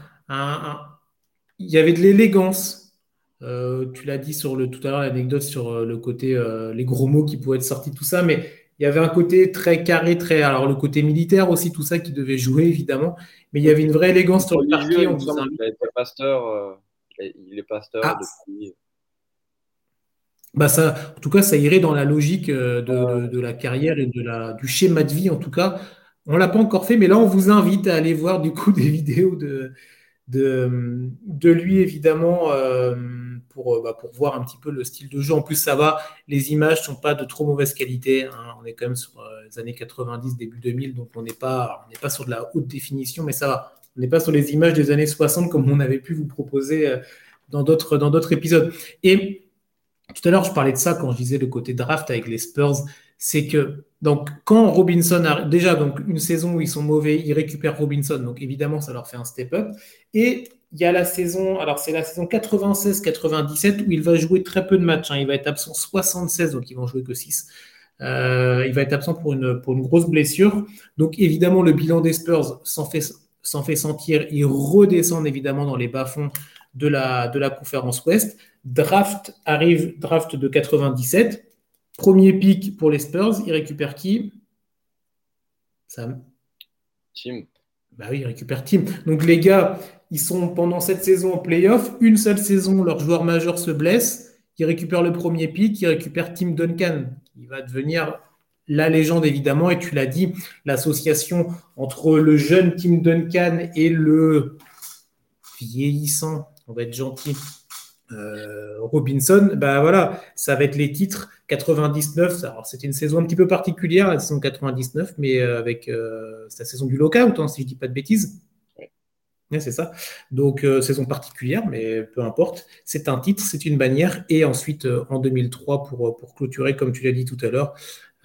y avait de l'élégance. Euh, tu l'as dit sur le tout à l'heure l'anecdote sur euh, le côté les gros mots qui pouvaient être sortis tout ça, mais il y avait un côté très carré, très alors le côté militaire aussi tout ça qui devait jouer évidemment, mais il y avait une vraie élégance sur le parquet. il, est pasteur, il est pasteur ah. depuis bah ça, en tout cas, ça irait dans la logique euh, de, la carrière et de la, du schéma de vie, en tout cas. On ne l'a pas encore fait, mais là, on vous invite à aller voir du coup des vidéos de, de, lui, évidemment, euh, pour, bah, pour voir un petit peu le style de jeu. En plus, ça va, les images ne sont pas de trop mauvaise qualité. Hein. On est quand même sur euh, les années 90, début 2000, donc on n'est pas, pas sur de la haute définition, mais ça va. On n'est pas sur les images des années 60 comme on avait pu vous proposer dans d'autres épisodes. Et tout à l'heure, je parlais de ça quand je disais le côté draft avec les Spurs. C'est que, donc, quand Robinson a déjà donc, une saison où ils sont mauvais, ils récupèrent Robinson. Donc, évidemment, ça leur fait un step-up. Et il y a la saison, alors c'est la saison 96-97 où il va jouer très peu de matchs. Hein. Il va être absent 76, donc ils vont jouer que 6. Euh, il va être absent pour une, pour une grosse blessure. Donc évidemment, le bilan des Spurs s'en fait s'en fait sentir. Ils redescendent évidemment dans les bas-fonds de la, de la conférence Ouest. Draft arrive, draft de 97. Premier pick pour les Spurs. Ils récupèrent qui? Sam? Tim. Bah oui, ils récupèrent Tim. Donc les gars, ils sont pendant cette saison en playoff. Une seule saison, leur joueur majeur se blesse. Ils récupèrent le premier pick. Ils récupèrent Tim Duncan. Il va devenir la légende évidemment, et tu l'as dit, l'association entre le jeune Tim Duncan et le vieillissant, on va être gentil, euh, Robinson, bah voilà, ça va être les titres 99. Alors c'était une saison un petit peu particulière, la saison 99, mais euh, avec euh, la saison du lockout, hein, si je dis pas de bêtises. C'est ça. Donc, saison particulière, mais peu importe. C'est un titre, c'est une bannière. Et ensuite, en 2003, pour, pour clôturer, comme tu l'as dit tout à l'heure,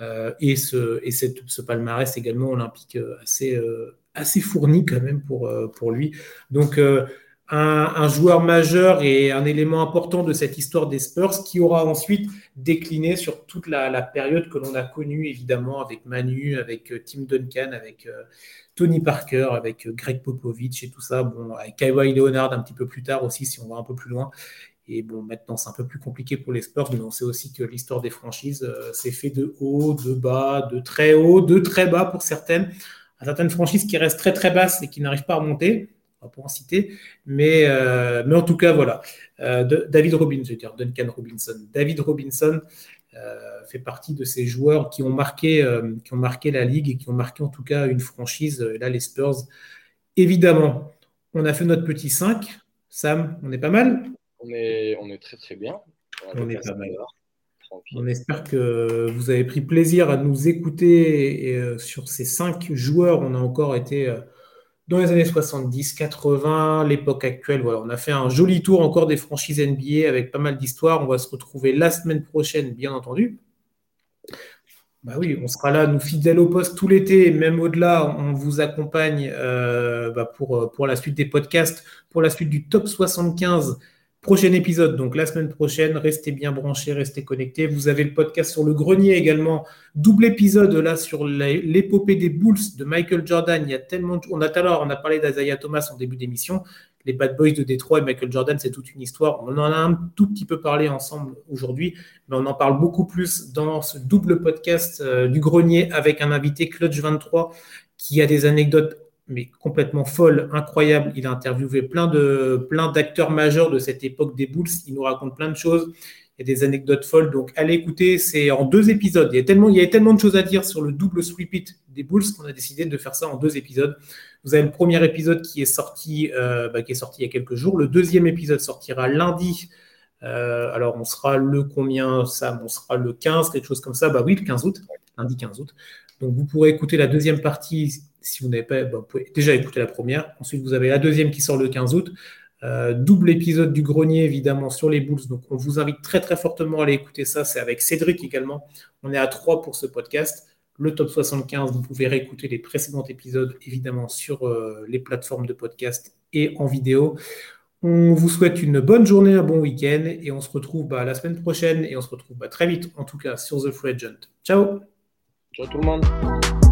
euh, et ce, et ce palmarès également olympique euh, assez, euh, assez fourni quand même pour, pour lui. Donc, un, joueur majeur et un élément important de cette histoire des Spurs qui aura ensuite décliné sur toute la, période que l'on a connue évidemment avec Manu, avec Tim Duncan, avec Tony Parker, avec Greg Popovich et tout ça. Bon, avec Kawhi Leonard un petit peu plus tard aussi si on va un peu plus loin. Et bon, maintenant, c'est un peu plus compliqué pour les Spurs, mais on sait aussi que l'histoire des franchises, euh, c'est fait de haut, de bas, de très haut, de très bas pour certaines. certaines franchises qui restent très très basses et qui n'arrivent pas à monter, on en citer, mais, euh, mais en tout cas, voilà. Euh, David Robinson, je veux dire Duncan Robinson. David Robinson fait partie de ces joueurs qui ont, marqué, qui ont marqué la ligue et qui ont marqué en tout cas une franchise. Là, les Spurs, évidemment, on a fait notre petit 5. Sam, on est pas mal? On est, on est très très bien. On, est pas mal. On espère que vous avez pris plaisir à nous écouter. Et, euh, sur ces cinq joueurs, on a encore été euh, dans les années 70, 80, l'époque actuelle. Voilà, on a fait un joli tour encore des franchises NBA avec pas mal d'histoires. On va se retrouver la semaine prochaine, bien entendu. Bah oui, on sera là, nous fidèles au poste tout l'été, même au-delà, on vous accompagne euh, bah, pour, pour la suite des podcasts, pour la suite du top 75 Prochain épisode, donc la semaine prochaine, restez bien branchés, restez connectés. Vous avez le podcast sur le grenier également. Double épisode là sur l'épopée des Bulls de Michael Jordan. Il y a tellement On a tout on a parlé d'Azaya Thomas en début d'émission. Les Bad Boys de Détroit et Michael Jordan, c'est toute une histoire. On en a un tout petit peu parlé ensemble aujourd'hui, mais on en parle beaucoup plus dans ce double podcast euh, du grenier avec un invité, Clutch 23, qui a des anecdotes mais complètement folle, incroyable. Il a interviewé plein de plein d'acteurs majeurs de cette époque des Bulls. Il nous raconte plein de choses. Il y a des anecdotes folles. Donc allez écouter, c'est en deux épisodes. Il y a tellement, il y a tellement de choses à dire sur le double sweep des Bulls qu'on a décidé de faire ça en deux épisodes. Vous avez le premier épisode qui est sorti, euh, bah, qui est sorti il y a quelques jours. Le deuxième épisode sortira lundi. Euh, alors on sera le combien ça On sera le 15, quelque chose comme ça. Bah oui, le 15 août, lundi 15 août. Donc vous pourrez écouter la deuxième partie si vous n'avez pas, bah, vous pouvez déjà écouter la première. Ensuite, vous avez la deuxième qui sort le 15 août. Euh, double épisode du grenier, évidemment, sur les Bulls. Donc, on vous invite très, très fortement à aller écouter ça. C'est avec Cédric également. On est à trois pour ce podcast. Le top 75, vous pouvez réécouter les précédents épisodes, évidemment, sur euh, les plateformes de podcast et en vidéo. On vous souhaite une bonne journée, un bon week-end et on se retrouve bah, la semaine prochaine et on se retrouve bah, très vite, en tout cas, sur The Free Agent. Ciao Ciao tout le monde